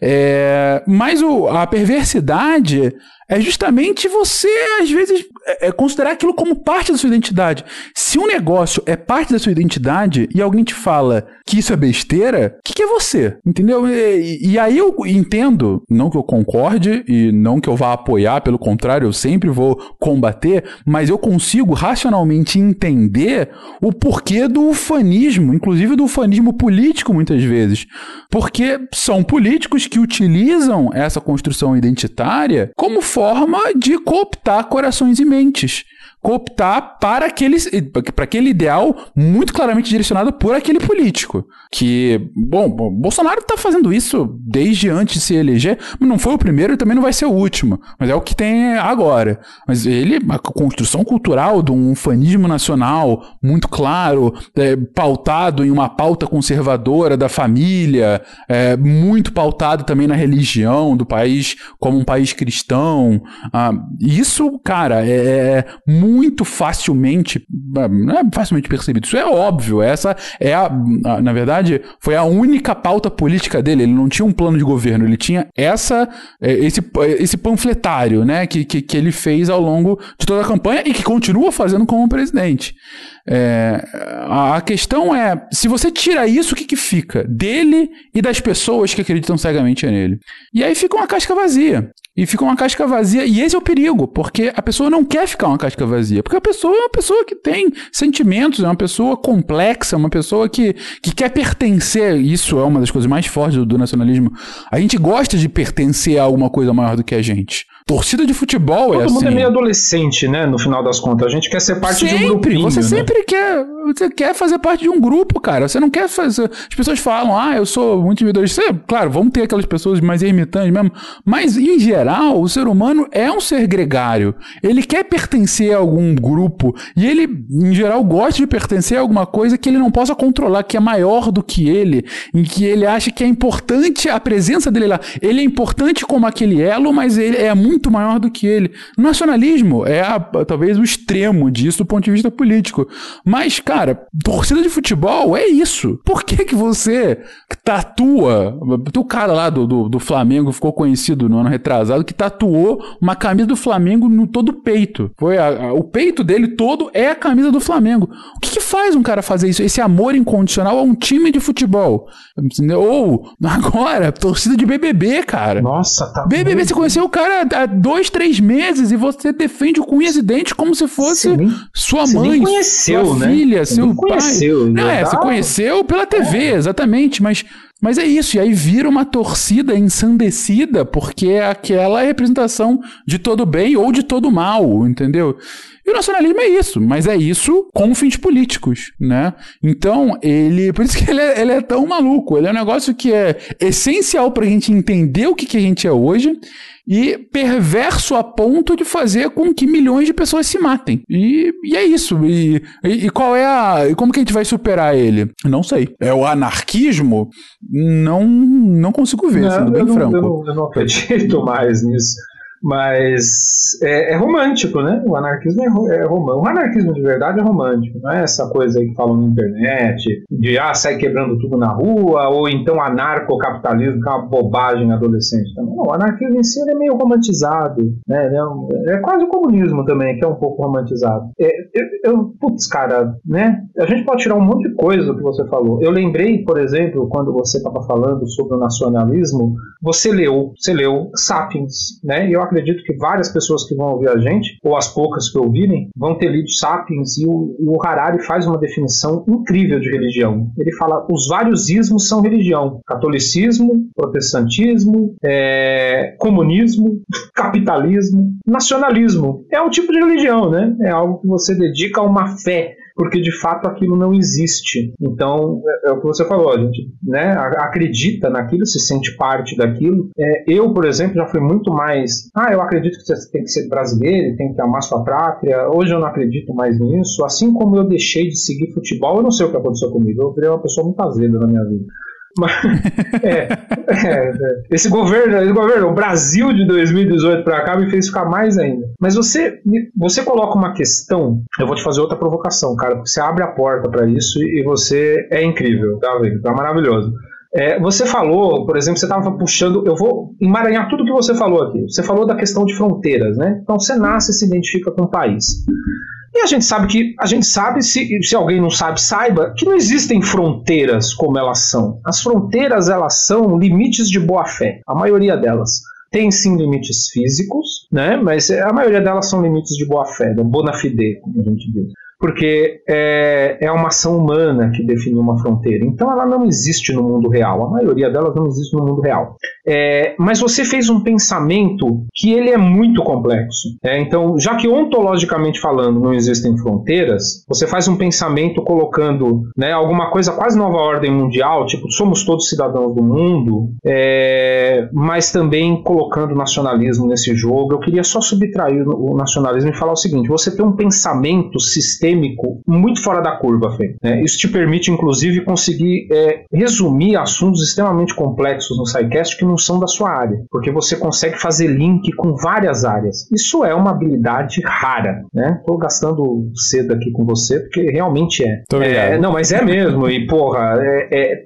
É, mas o, a perversidade é justamente você, às vezes, é, é considerar aquilo como parte da sua identidade. Se um negócio é parte da sua identidade e alguém te fala que isso é besteira, o que, que, é você? Entendeu? E, e, aí eu entendo, não que eu concorde e não que eu vá apoiar, pelo contrário, eu sempre vou combater, mas eu consigo racionalmente entender o porquê do ufanismo, inclusive do ufanismo político, muitas vezes. Porque são políticos que utilizam essa construção identitária como forma de cooptar corações e mentes cooptar para aquele, para aquele ideal muito claramente direcionado por aquele político. Que, bom, Bolsonaro está fazendo isso desde antes de se eleger, mas não foi o primeiro e também não vai ser o último. Mas é o que tem agora. Mas ele, a construção cultural de um fanismo nacional muito claro, é, pautado em uma pauta conservadora da família, é, muito pautado também na religião do país como um país cristão. Ah, isso, cara, é, é muito muito facilmente, não é facilmente percebido, isso é óbvio, essa é a, a, na verdade, foi a única pauta política dele, ele não tinha um plano de governo, ele tinha essa, é, esse, esse panfletário, né, que, que, que ele fez ao longo de toda a campanha e que continua fazendo como presidente. É, a questão é, se você tira isso, o que, que fica? Dele e das pessoas que acreditam cegamente nele. E aí fica uma casca vazia. E fica uma casca vazia. E esse é o perigo, porque a pessoa não quer ficar uma casca vazia. Porque a pessoa é uma pessoa que tem sentimentos, é uma pessoa complexa, uma pessoa que, que quer pertencer. Isso é uma das coisas mais fortes do, do nacionalismo. A gente gosta de pertencer a alguma coisa maior do que a gente. Torcida de futebol Todo é assim. Todo mundo é meio adolescente, né? No final das contas. A gente quer ser parte sempre, de um grupinho. Você né? Sempre quer. Você quer fazer parte de um grupo, cara. Você não quer fazer. As pessoas falam, ah, eu sou muito individualista. Claro, vamos ter aquelas pessoas mais ermitantes mesmo. Mas, em geral, o ser humano é um ser gregário. Ele quer pertencer a algum grupo. E ele, em geral, gosta de pertencer a alguma coisa que ele não possa controlar, que é maior do que ele. Em que ele acha que é importante a presença dele lá. Ele é importante como aquele elo, mas ele é muito maior do que ele. O nacionalismo é a, talvez o extremo disso do ponto de vista político. Mas, cara, torcida de futebol é isso. Por que que você tatua, o cara lá do, do, do Flamengo ficou conhecido no ano retrasado que tatuou uma camisa do Flamengo no todo o peito. Foi a, a, o peito dele todo é a camisa do Flamengo. O que, que faz um cara fazer isso? Esse amor incondicional a um time de futebol. Ou, agora, torcida de BBB, cara. Nossa, tá. BBB, muito... você conheceu o cara há dois, três meses e você defende o cunhas e dente como se fosse nem, sua mãe, conheceu, sua né? filha, seu pai. Conheceu, Não, é, você conheceu pela TV, exatamente, mas mas é isso, e aí vira uma torcida ensandecida porque é aquela representação de todo bem ou de todo mal, entendeu? E o nacionalismo é isso, mas é isso com fins políticos, né? Então, ele. Por isso que ele é, ele é tão maluco. Ele é um negócio que é essencial pra gente entender o que, que a gente é hoje e perverso a ponto de fazer com que milhões de pessoas se matem. E, e é isso. E, e, e, qual é a. E como que a gente vai superar ele? Não sei. É o anarquismo? Não, não consigo ver, não, sendo bem eu franco. eu, não, eu não acredito mais nisso. Mas é, é, romântico, né? O anarquismo é, é, romântico. O anarquismo de verdade é romântico, não é essa coisa aí que falam na internet, de ah, sai quebrando tudo na rua, ou então anarcocapitalismo, que é uma bobagem adolescente também. Não, o anarquismo em si é meio romantizado, né? É, é, quase o comunismo também, que é um pouco romantizado. É, eu, eu, putz, cara, né? A gente pode tirar um monte de coisa do que você falou. Eu lembrei, por exemplo, quando você estava falando sobre o nacionalismo, você leu, você leu Sapiens, né? E eu acredito que várias pessoas que vão ouvir a gente, ou as poucas que ouvirem, vão ter lido Sapiens e o, o Harari faz uma definição incrível de religião. Ele fala os vários ismos são religião: catolicismo, protestantismo, é, comunismo, capitalismo, nacionalismo. É um tipo de religião, né? É algo que você dedica a uma fé porque de fato aquilo não existe. Então, é, é o que você falou, a gente né, acredita naquilo, se sente parte daquilo. É, eu, por exemplo, já fui muito mais. Ah, eu acredito que você tem que ser brasileiro, tem que amar sua pátria. Hoje eu não acredito mais nisso. Assim como eu deixei de seguir futebol, eu não sei o que aconteceu comigo. Eu virei uma pessoa muito azeda na minha vida. Mas, é, é, esse governo, esse governo, o Brasil de 2018 para cá me fez ficar mais ainda. Mas você, você coloca uma questão, eu vou te fazer outra provocação, cara, porque você abre a porta para isso e você é incrível, tá, vendo? Tá maravilhoso. É, você falou, por exemplo, você estava puxando. Eu vou emaranhar tudo que você falou aqui. Você falou da questão de fronteiras, né? Então você nasce e se identifica com o país. E a gente sabe que, a gente sabe, se, se alguém não sabe, saiba, que não existem fronteiras como elas são. As fronteiras, elas são limites de boa-fé, a maioria delas. Tem sim limites físicos, né? mas a maioria delas são limites de boa-fé, da bona fide, como a gente diz porque é, é uma ação humana que define uma fronteira. Então ela não existe no mundo real. A maioria delas não existe no mundo real. É, mas você fez um pensamento que ele é muito complexo. É, então, já que ontologicamente falando não existem fronteiras, você faz um pensamento colocando né, alguma coisa quase nova ordem mundial, tipo somos todos cidadãos do mundo, é, mas também colocando nacionalismo nesse jogo. Eu queria só subtrair o nacionalismo e falar o seguinte: você tem um pensamento sistêmico muito fora da curva, Fê. É, isso te permite, inclusive, conseguir é, resumir assuntos extremamente complexos no SciCast que são da sua área, porque você consegue fazer link com várias áreas. Isso é uma habilidade rara, né? Estou gastando cedo aqui com você, porque realmente é. é não, mas é mesmo, e porra, é, é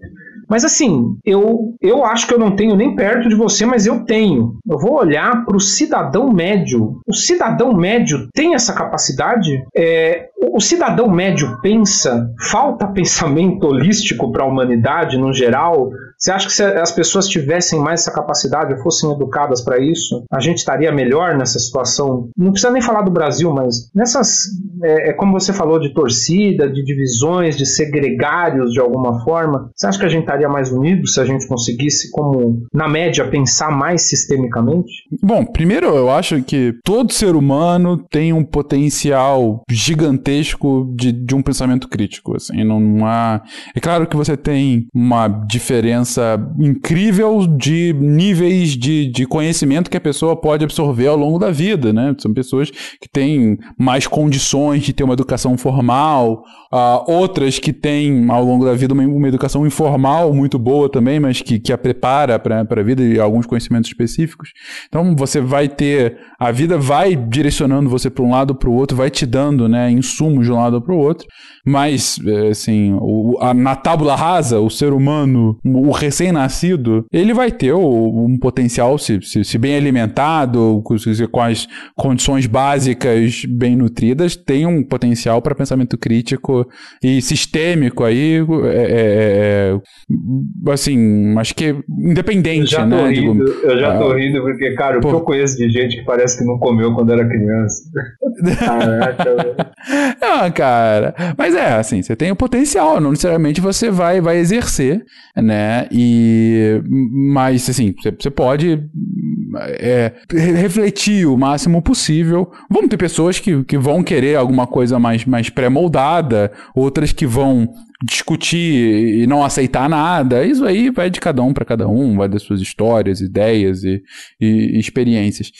mas assim, eu, eu acho que eu não tenho nem perto de você, mas eu tenho. Eu vou olhar para o cidadão médio. O cidadão médio tem essa capacidade? É, o cidadão médio pensa? Falta pensamento holístico para a humanidade no geral? Você acha que se as pessoas tivessem mais essa capacidade, fossem educadas para isso, a gente estaria melhor nessa situação? Não precisa nem falar do Brasil, mas nessas, é, é como você falou, de torcida, de divisões, de segregários de alguma forma. Você acha que a gente estaria mais unido se a gente conseguisse, como na média, pensar mais sistemicamente? Bom, primeiro eu acho que todo ser humano tem um potencial gigantesco de, de um pensamento crítico. Assim, não há. É claro que você tem uma diferença diferença incrível de níveis de, de conhecimento que a pessoa pode absorver ao longo da vida, né? São pessoas que têm mais condições de ter uma educação formal, uh, outras que têm ao longo da vida uma, uma, educação informal muito boa também, mas que, que a prepara para a vida e alguns conhecimentos específicos. Então você vai ter, a vida vai direcionando você para um lado para o outro, vai te dando né, insumos de um lado para o outro, mas eh, assim, o, a, na tábula rasa, o ser humano, o recém-nascido, ele vai ter o, um potencial, se, se, se bem alimentado, com, com as condições básicas bem nutridas, tem um potencial para pensamento crítico e sistêmico aí, é, é, é, assim, acho que independente, eu já né? Rindo, Digo, eu já tô ah, rindo porque, cara, o que eu conheço de gente que parece que não comeu quando era criança. Caraca, não, cara, mas é, assim, você tem o potencial, não necessariamente você vai, vai exercer, né? E, mas, assim, você, você pode é, refletir o máximo possível. Vamos ter pessoas que, que vão querer alguma coisa mais, mais pré-moldada, outras que vão discutir e não aceitar nada. Isso aí vai de cada um para cada um, vai das suas histórias, ideias e, e experiências.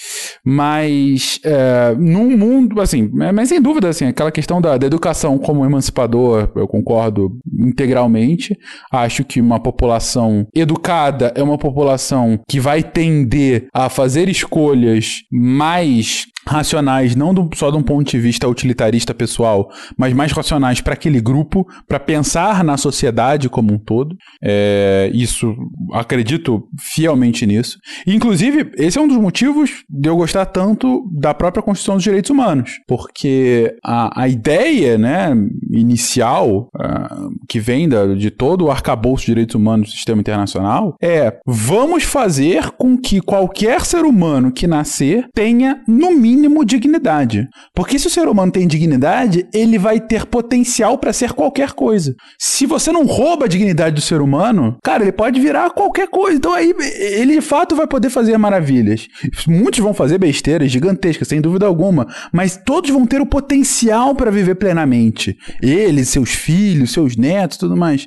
Mas é, num mundo, assim, é, mas sem dúvida, assim, aquela questão da, da educação como emancipador, eu concordo integralmente. Acho que uma população educada é uma população que vai tender a fazer escolhas mais racionais, não do, só de um ponto de vista utilitarista pessoal, mas mais racionais para aquele grupo, para pensar na sociedade como um todo. É, isso, acredito fielmente nisso. E, inclusive, esse é um dos motivos de eu gostar tanto da própria Constituição dos Direitos Humanos, porque a, a ideia né, inicial uh, que vem da, de todo o arcabouço de direitos humanos do sistema internacional é vamos fazer com que qualquer ser humano que nascer tenha, no mínimo, mínimo dignidade. Porque se o ser humano tem dignidade, ele vai ter potencial para ser qualquer coisa. Se você não rouba a dignidade do ser humano, cara, ele pode virar qualquer coisa. Então aí ele de fato vai poder fazer maravilhas. Muitos vão fazer besteiras gigantescas, sem dúvida alguma, mas todos vão ter o potencial para viver plenamente. Eles, seus filhos, seus netos, tudo mais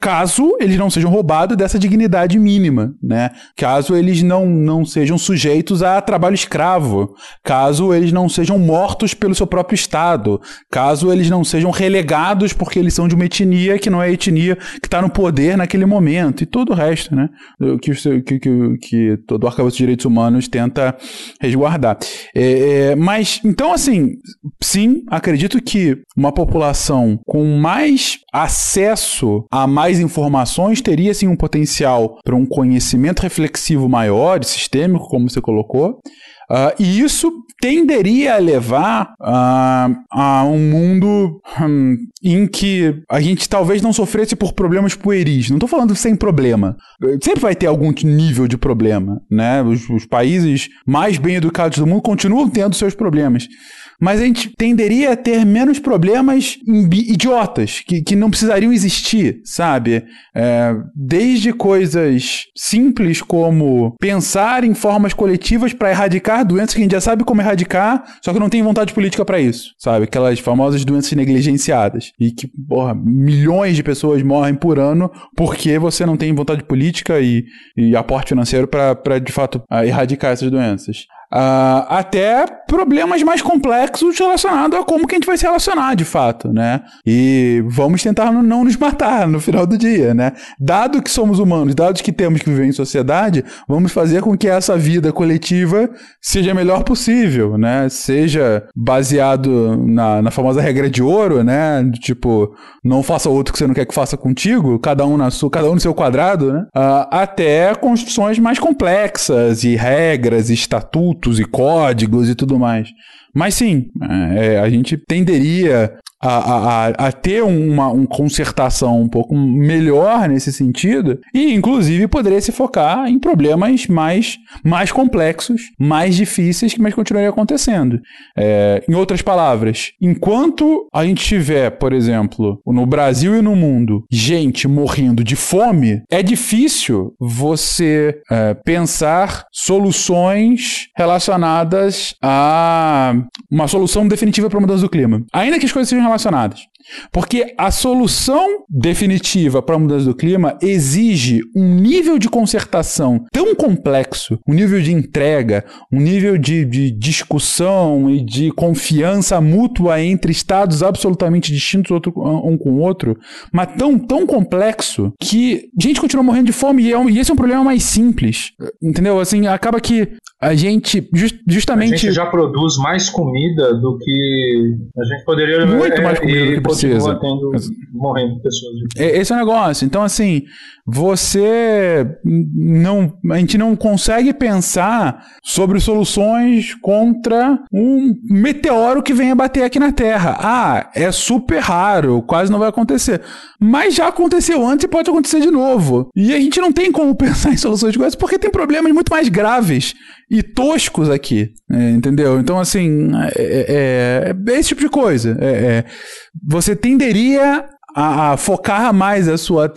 caso eles não sejam roubados dessa dignidade mínima, né? Caso eles não, não sejam sujeitos a trabalho escravo, caso eles não sejam mortos pelo seu próprio Estado, caso eles não sejam relegados porque eles são de uma etnia que não é a etnia que está no poder naquele momento, e todo o resto, né? Que, que, que, que todo o arcabouço de direitos humanos tenta resguardar. É, é, mas, então, assim, sim, acredito que uma população com mais acesso a mais informações teria sim um potencial para um conhecimento reflexivo maior sistêmico, como você colocou. Uh, e isso tenderia a levar uh, a um mundo um, em que a gente talvez não sofresse por problemas pueris. Não estou falando sem problema. Sempre vai ter algum nível de problema, né? Os, os países mais bem educados do mundo continuam tendo seus problemas mas a gente tenderia a ter menos problemas idiotas, que, que não precisariam existir, sabe? É, desde coisas simples como pensar em formas coletivas para erradicar doenças que a gente já sabe como erradicar, só que não tem vontade política para isso, sabe? Aquelas famosas doenças negligenciadas. E que, porra, milhões de pessoas morrem por ano porque você não tem vontade política e, e aporte financeiro para, de fato, erradicar essas doenças. Uh, até problemas mais complexos relacionados a como que a gente vai se relacionar de fato, né? E vamos tentar não nos matar no final do dia, né? Dado que somos humanos, dado que temos que viver em sociedade, vamos fazer com que essa vida coletiva seja a melhor possível, né? Seja baseado na, na famosa regra de ouro, né? Tipo, não faça outro que você não quer que faça contigo, cada um, na sua, cada um no seu quadrado, né? Uh, até construções mais complexas e regras e estatutos e códigos e tudo mais. Mas sim, é, a gente tenderia a, a, a ter uma, uma concertação um pouco melhor nesse sentido e, inclusive, poderia se focar em problemas mais, mais complexos, mais difíceis, mas continuariam acontecendo. É, em outras palavras, enquanto a gente tiver, por exemplo, no Brasil e no mundo, gente morrendo de fome, é difícil você é, pensar soluções relacionadas a uma solução definitiva para a mudança do clima. Ainda que as coisas sejam relacionadas. Porque a solução definitiva para a mudança do clima exige um nível de concertação tão complexo, um nível de entrega, um nível de, de discussão e de confiança mútua entre estados absolutamente distintos outro, um com o outro, mas tão, tão complexo que a gente continua morrendo de fome e, é um, e esse é um problema mais simples. Entendeu? Assim, acaba que a gente, just, justamente. A gente já produz mais comida do que a gente poderia. Muito mais comida do que precisa. Tendo, morrendo pessoas. Esse é o negócio. Então, assim, você não. A gente não consegue pensar sobre soluções contra um meteoro que venha bater aqui na Terra. Ah, é super raro, quase não vai acontecer. Mas já aconteceu antes e pode acontecer de novo. E a gente não tem como pensar em soluções de coisas porque tem problemas muito mais graves e toscos aqui, é, entendeu? Então, assim, é, é, é, esse tipo de coisa. É, é, você tenderia a, a, focar mais a sua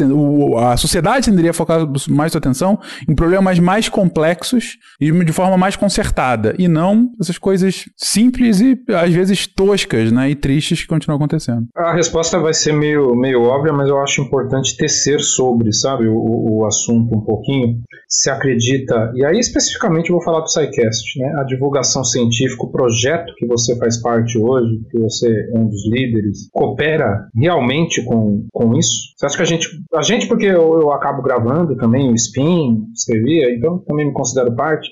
a sociedade tenderia a focar mais sua atenção em problemas mais complexos e de forma mais concertada e não essas coisas simples e às vezes toscas, né, e tristes que continuam acontecendo. A resposta vai ser meio meio óbvia, mas eu acho importante tecer sobre, sabe, o, o assunto um pouquinho. Se acredita e aí especificamente vou falar do SciCast, né, a divulgação científica, o projeto que você faz parte hoje, que você é um dos líderes, coopera realmente com, com isso? Você acha que a gente. A gente, porque eu, eu acabo gravando também o Spin, escrevia, então também me considero parte.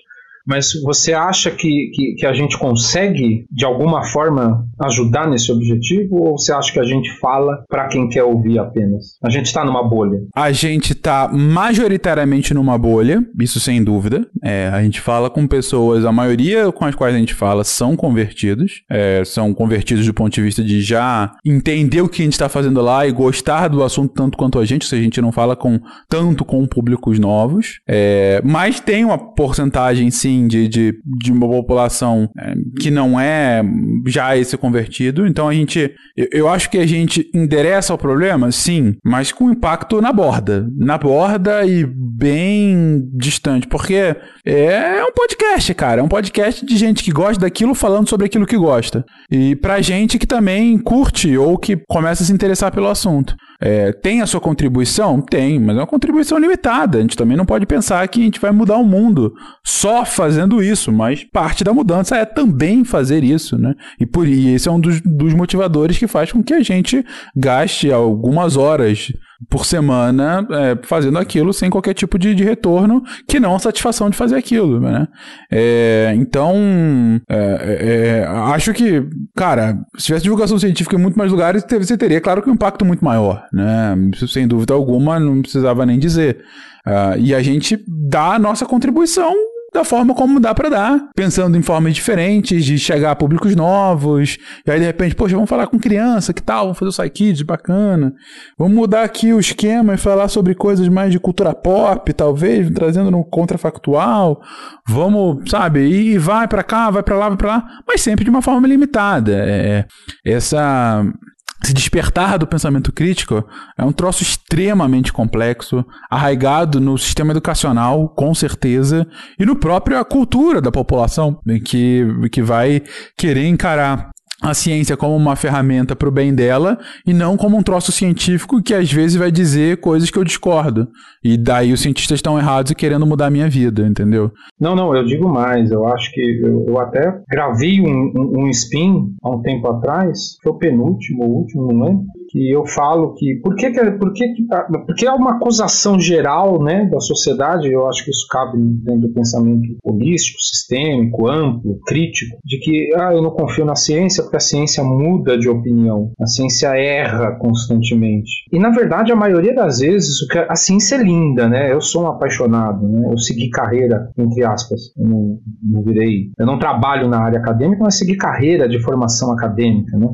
Mas você acha que, que, que, a gente consegue, de alguma forma, ajudar nesse objetivo? Ou você acha que a gente fala para quem quer ouvir apenas? A gente está numa bolha? A gente está majoritariamente numa bolha, isso sem dúvida. É, a gente fala com pessoas, a maioria com as quais a gente fala são convertidos. É, são convertidos do ponto de vista de já entender o que a gente está fazendo lá e gostar do assunto tanto quanto a gente, se a gente não fala com tanto com públicos novos. É, mas tem uma porcentagem, sim, assim, de, de, de uma população é, que não é já esse convertido. Então a gente, eu, eu acho que a gente endereça o problema, sim, mas com impacto na borda. Na borda e bem distante, porque é um podcast, cara. É um podcast de gente que gosta daquilo falando sobre aquilo que gosta. E pra gente que também curte ou que começa a se interessar pelo assunto. É, tem a sua contribuição? Tem, mas é uma contribuição limitada. A gente também não pode pensar que a gente vai mudar o mundo só fazendo isso, mas parte da mudança é também fazer isso, né? E por e esse é um dos, dos motivadores que faz com que a gente gaste algumas horas por semana é, fazendo aquilo sem qualquer tipo de, de, retorno, que não a satisfação de fazer aquilo, né? É, então, é, é, é acho que, cara, se tivesse divulgação científica em muito mais lugares, você teria, claro, que um impacto muito maior, né? Sem dúvida alguma, não precisava nem dizer. Uh, e a gente dá a nossa contribuição da forma como dá para dar, pensando em formas diferentes, de chegar a públicos novos, e aí de repente, poxa, vamos falar com criança, que tal? Vamos fazer o Psykids, bacana. Vamos mudar aqui o esquema e falar sobre coisas mais de cultura pop, talvez, trazendo no contrafactual. Vamos, sabe, e vai para cá, vai para lá, vai para lá, mas sempre de uma forma limitada. É, essa se despertar do pensamento crítico é um troço extremamente complexo, arraigado no sistema educacional, com certeza, e no próprio a cultura da população, que, que vai querer encarar a ciência como uma ferramenta para o bem dela e não como um troço científico que às vezes vai dizer coisas que eu discordo. E daí os cientistas estão errados e querendo mudar a minha vida, entendeu? Não, não, eu digo mais. Eu acho que eu, eu até gravei um, um, um, spin há um tempo atrás, foi o penúltimo, o último, não lembro que eu falo que por que, por que tá, porque é uma acusação geral né, da sociedade, eu acho que isso cabe dentro do pensamento holístico, sistêmico, amplo, crítico, de que ah, eu não confio na ciência porque a ciência muda de opinião, a ciência erra constantemente. E na verdade, a maioria das vezes, a ciência é linda, né? Eu sou um apaixonado, né? Eu segui carreira, entre aspas, eu não, não virei, eu não trabalho na área acadêmica, mas segui carreira de formação acadêmica, né?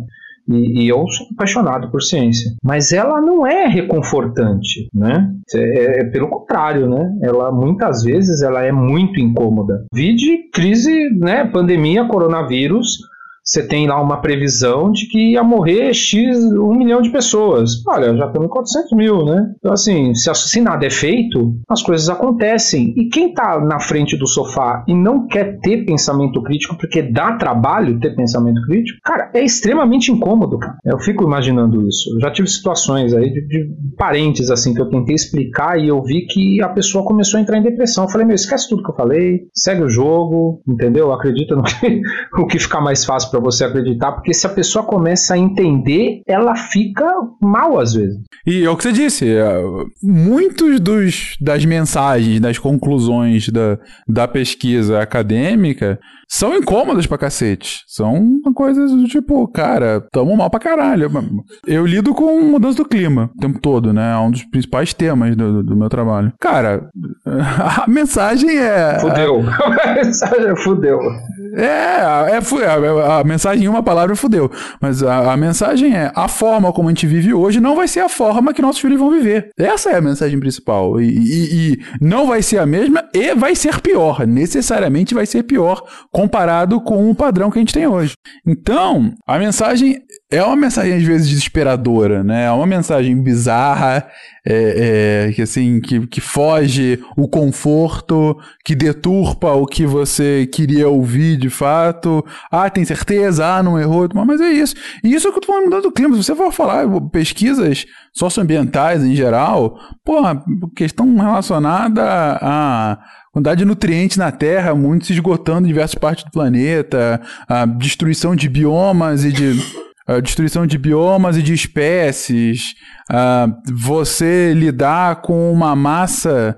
E, e, eu sou apaixonado por ciência. Mas ela não é reconfortante, né? É, é, é, pelo contrário, né? Ela muitas vezes ela é muito incômoda. Vide crise, né? Pandemia, coronavírus você tem lá uma previsão de que ia morrer X, um milhão de pessoas. Olha, já temos 400 mil, né? Então, assim, se, se nada é feito, as coisas acontecem. E quem está na frente do sofá e não quer ter pensamento crítico, porque dá trabalho ter pensamento crítico, cara, é extremamente incômodo, cara. Eu fico imaginando isso. Eu já tive situações aí de, de parentes, assim, que eu tentei explicar e eu vi que a pessoa começou a entrar em depressão. Eu falei, meu, esquece tudo que eu falei, segue o jogo, entendeu? Acredita no que, o que ficar mais fácil para você acreditar, porque se a pessoa começa a entender, ela fica mal às vezes. E é o que você disse, é, muitos dos, das mensagens, das conclusões da, da pesquisa acadêmica são incômodas pra cacete. São coisas do tipo, cara, tamo mal pra caralho. Eu lido com mudança do clima o tempo todo, né? É um dos principais temas do, do meu trabalho. Cara, a mensagem é. Fudeu. A mensagem é fudeu. É, é, é, a mensagem em uma palavra fudeu. Mas a, a, mensagem é: a forma como a gente vive hoje não vai ser a forma que nossos filhos vão viver. Essa é a mensagem principal. E, e, e não vai ser a mesma e vai ser pior. Necessariamente vai ser pior comparado com o padrão que a gente tem hoje. Então, a mensagem é uma mensagem às vezes desesperadora, né? É uma mensagem bizarra, é, é, que assim, que, que foge o conforto, que deturpa o que você queria ouvir de fato. Ah, tem certeza? Ah, não errou. Mas é isso. E isso é que eu tô falando mudando do clima. Se você for falar pesquisas socioambientais em geral, pô, questão relacionada a quantidade de nutrientes na Terra, muito se esgotando em diversas partes do planeta, a destruição de biomas e de a destruição de biomas e de espécies, uh, você lidar com uma massa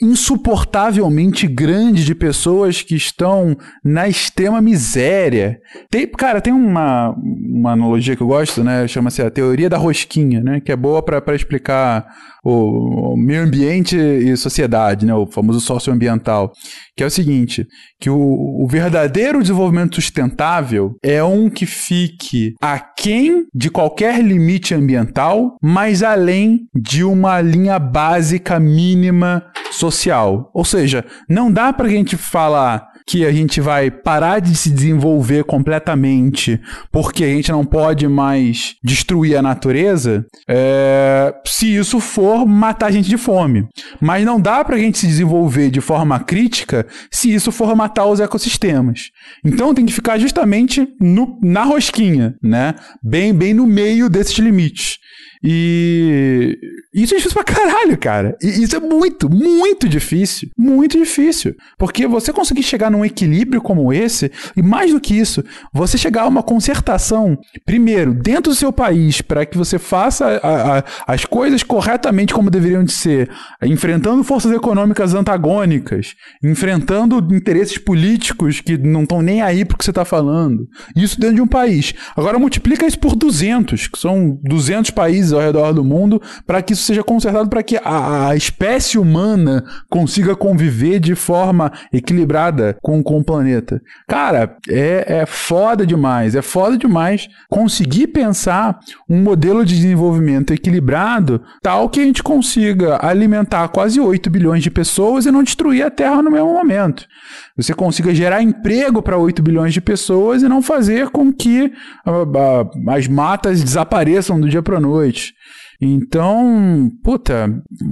insuportavelmente grande de pessoas que estão na extrema miséria. Tem, cara, tem uma, uma analogia que eu gosto, né? Chama-se a teoria da rosquinha, né? Que é boa para explicar o, meio ambiente e sociedade, né? O famoso socioambiental. Que é o seguinte, que o, o verdadeiro desenvolvimento sustentável é um que fique aquém de qualquer limite ambiental, mas além de uma linha básica mínima social. Ou seja, não dá para a gente falar que a gente vai parar de se desenvolver completamente porque a gente não pode mais destruir a natureza, é, se isso for matar a gente de fome. Mas não dá para a gente se desenvolver de forma crítica se isso for matar os ecossistemas. Então tem que ficar justamente no, na rosquinha, né? Bem, bem no meio desses limites. E isso é difícil pra caralho, cara. E isso é muito, muito difícil. Muito difícil. Porque você conseguir chegar num equilíbrio como esse, e mais do que isso, você chegar a uma concertação, primeiro, dentro do seu país, para que você faça a, a, as coisas corretamente como deveriam de ser, enfrentando forças econômicas antagônicas, enfrentando interesses políticos que não estão nem aí pro que você tá falando. Isso dentro de um país. Agora multiplica isso por 200, que são 200 países países ao redor do mundo para que isso seja consertado, para que a, a, espécie humana consiga conviver de forma equilibrada com, com o planeta. Cara, é, é foda demais, é foda demais conseguir pensar um modelo de desenvolvimento equilibrado tal que a gente consiga alimentar quase 8 bilhões de pessoas e não destruir a Terra no mesmo momento. Você consiga gerar emprego para 8 bilhões de pessoas e não fazer com que as matas desapareçam do dia para noite. Então, puta,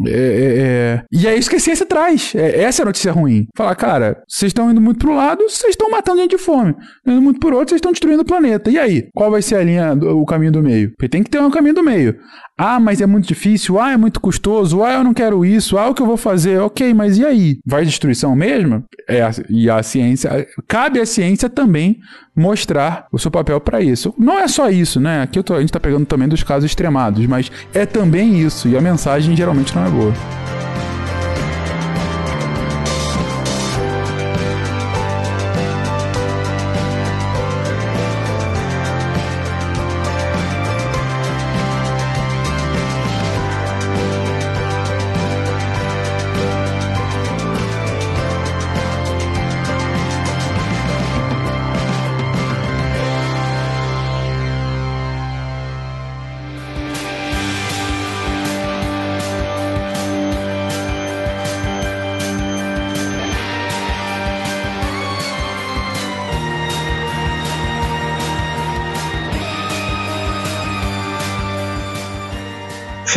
é, é, é, e é isso que a ciência traz. É, essa é a notícia ruim. Falar, cara, vocês estão indo muito pro lado, vocês estão matando gente de fome. Indo muito pro outro, vocês estão destruindo o planeta. E aí? Qual vai ser a linha, o caminho do meio? Porque tem que ter um caminho do meio. Ah, mas é muito difícil. Ah, é muito custoso. Ah, eu não quero isso. Ah, o que eu vou fazer? Ok, mas e aí? Vai destruição mesmo? É, e a ciência. Cabe à ciência também mostrar o seu papel para isso. Não é só isso, né? Aqui tô, a gente tá pegando também dos casos extremados, mas é também isso. E a mensagem geralmente não é boa.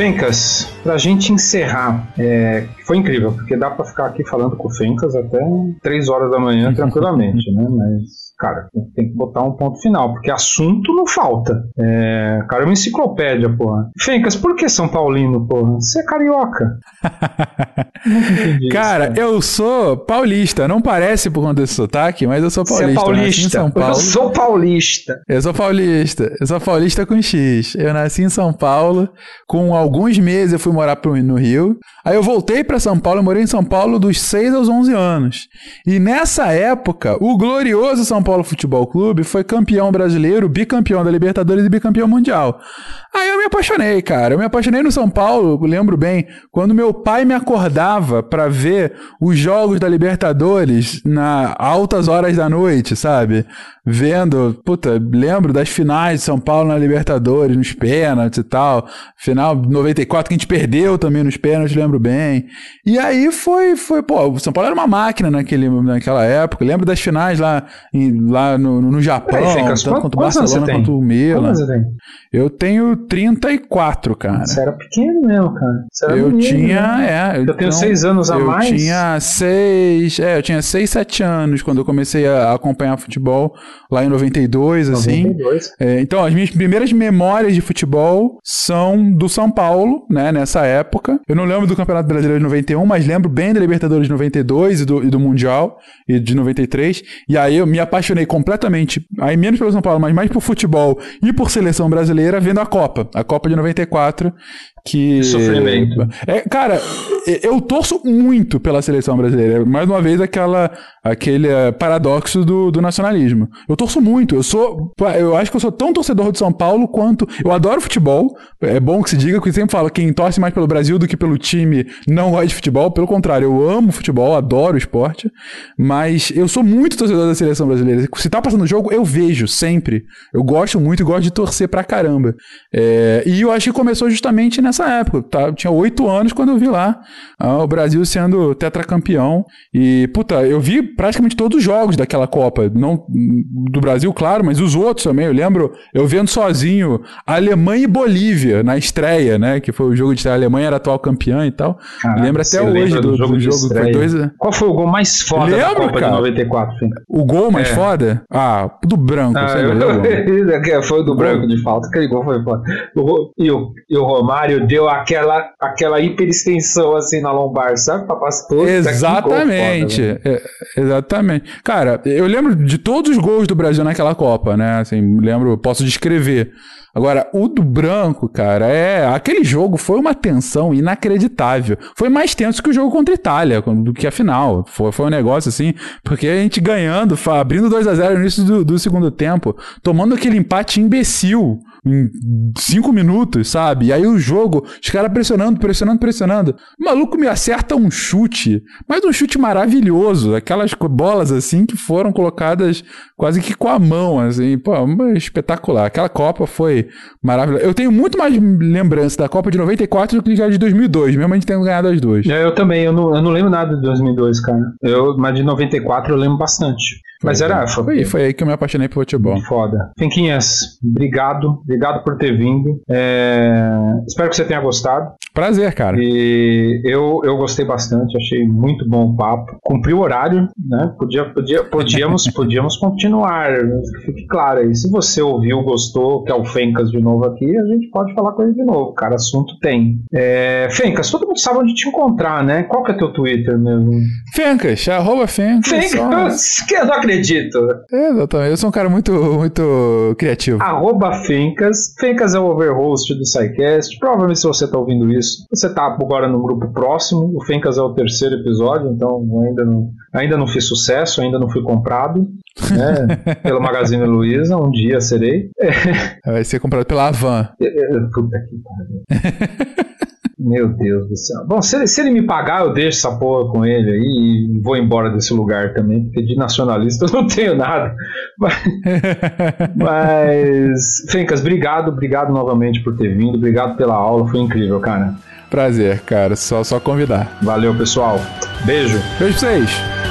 Fencas, pra gente encerrar, é, foi incrível, porque dá pra ficar aqui falando com o Fencas até 3 horas da manhã tranquilamente, né? Mas cara, tem que botar um ponto final, porque assunto não falta. É, cara, é uma enciclopédia, porra. Fencas, por que São Paulino, porra? Você é carioca. cara, isso, eu sou paulista. Não parece por conta desse sotaque, mas eu sou paulista. Você é paulista. São Paulo. Eu sou paulista. Eu sou paulista. Eu sou paulista com X. Eu nasci em São Paulo. Com alguns meses eu fui morar no Rio. Aí eu voltei para São Paulo. Eu morei em São Paulo dos 6 aos 11 anos. E nessa época, o glorioso São Paulo Paulo Futebol Clube foi campeão brasileiro, bicampeão da Libertadores e bicampeão mundial. Aí eu me apaixonei, cara. Eu me apaixonei no São Paulo, lembro bem, quando meu pai me acordava para ver os jogos da Libertadores na altas horas da noite, sabe? Vendo, puta, lembro das finais de São Paulo na Libertadores, nos pênaltis e tal. Final 94 que a gente perdeu também nos pênaltis, lembro bem. E aí foi, foi, pô, o São Paulo era uma máquina naquele, naquela época. Lembro das finais lá, em, lá no, no Japão, Peraí, tanto quanto o Barcelona quanto o Milan. Eu tenho 34, cara. Você era pequeno mesmo, cara. eu menino, tinha, né? é. Eu então, tenho seis anos a eu mais. Eu tinha seis, é, eu tinha seis, sete anos quando eu comecei a acompanhar futebol lá em 92, 92. assim. É, então, as minhas primeiras memórias de futebol são do São Paulo, né, nessa época. Eu não lembro do Campeonato Brasileiro de 91, mas lembro bem da Libertadores de 92 e do, e do Mundial e de 93. E aí eu me apaixonei completamente, aí menos pelo São Paulo, mas mais por futebol e por seleção brasileira vendo a Copa. A Copa de 94, que sofrimento. É, cara, eu torço muito pela seleção brasileira. Mais uma vez aquela aquele uh, paradoxo do, do nacionalismo. Eu torço muito. Eu sou, eu acho que eu sou tão torcedor de São Paulo quanto eu adoro futebol. É bom que se diga que eu sempre falo quem torce mais pelo Brasil do que pelo time não gosta de futebol. Pelo contrário, eu amo futebol, adoro esporte, mas eu sou muito torcedor da seleção brasileira. Se tá passando jogo, eu vejo sempre. Eu gosto muito e gosto de torcer pra caramba. É, e eu acho que começou justamente nessa nessa época. Tá? Tinha oito anos quando eu vi lá ah, o Brasil sendo tetracampeão. E, puta, eu vi praticamente todos os jogos daquela Copa. Não do Brasil, claro, mas os outros também. Eu lembro, eu vendo sozinho Alemanha e Bolívia na estreia, né? Que foi o jogo de estreia. A Alemanha era atual campeã e tal. Caraca, lembro até hoje do, do, jogo. Do jogo foi dois... Qual foi o gol mais foda lembro, da Copa cara, de 94? Filho? O gol mais é. foda? Ah, do branco. Ah, eu... foi o do branco de falta. Aquele gol foi foda. E o, e o Romário deu aquela, aquela hiperextensão assim na lombar, sabe? Papacitou. Exatamente. Foda, é, exatamente. Cara, eu lembro de todos os gols do Brasil naquela Copa, né? Assim, lembro, posso descrever. Agora, o do branco, cara, é. Aquele jogo foi uma tensão inacreditável. Foi mais tenso que o jogo contra a Itália, do que a final. Foi, foi um negócio assim, porque a gente ganhando, abrindo 2 a 0 no início do, do segundo tempo, tomando aquele empate imbecil em cinco minutos, sabe? E aí o jogo, os caras pressionando, pressionando, pressionando. O maluco me acerta um chute, mas um chute maravilhoso. Aquelas bolas assim que foram colocadas quase que com a mão, assim. Pô, espetacular. Aquela Copa foi maravilhosa. Eu tenho muito mais lembrança da Copa de 94 do que já de 2002, mesmo a gente tendo ganhado as duas. É, eu também, eu não, eu não lembro nada de 2002, cara. Eu, mas de 94 eu lembro bastante. Mas era. Foi, foi, aí que eu me apaixonei por futebol. Foda. Finquinhas, obrigado. Obrigado por ter vindo. É... Espero que você tenha gostado. Prazer, cara. E eu, eu gostei bastante, achei muito bom o papo. Cumpriu o horário, né? Podia, podia, podíamos, podíamos continuar. Fique claro aí. Se você ouviu, gostou, quer o Fencas de novo aqui, a gente pode falar com ele de novo. Cara, assunto tem. É... Fencas, todo mundo sabe onde te encontrar, né? Qual que é teu Twitter mesmo? Fencas, arroba Fencas. Fencas, só... que eu não acredito. É, exatamente. Eu sou um cara muito, muito criativo. Arroba Fencas. Fencas é o overhost do SciCast. Provavelmente se você está ouvindo isso, você está agora no grupo próximo. O Fencas é o terceiro episódio, então ainda não, ainda não fiz sucesso, ainda não fui comprado. Né, pelo Magazine Luiza, um dia serei. Vai ser comprado pela Avan. Puta que pariu. Meu Deus do céu. Bom, se ele, se ele me pagar, eu deixo essa porra com ele aí e vou embora desse lugar também, porque de nacionalista eu não tenho nada. Mas, mas Fencas, obrigado, obrigado novamente por ter vindo, obrigado pela aula, foi incrível, cara. Prazer, cara, só, só convidar. Valeu, pessoal. Beijo. Beijo pra vocês.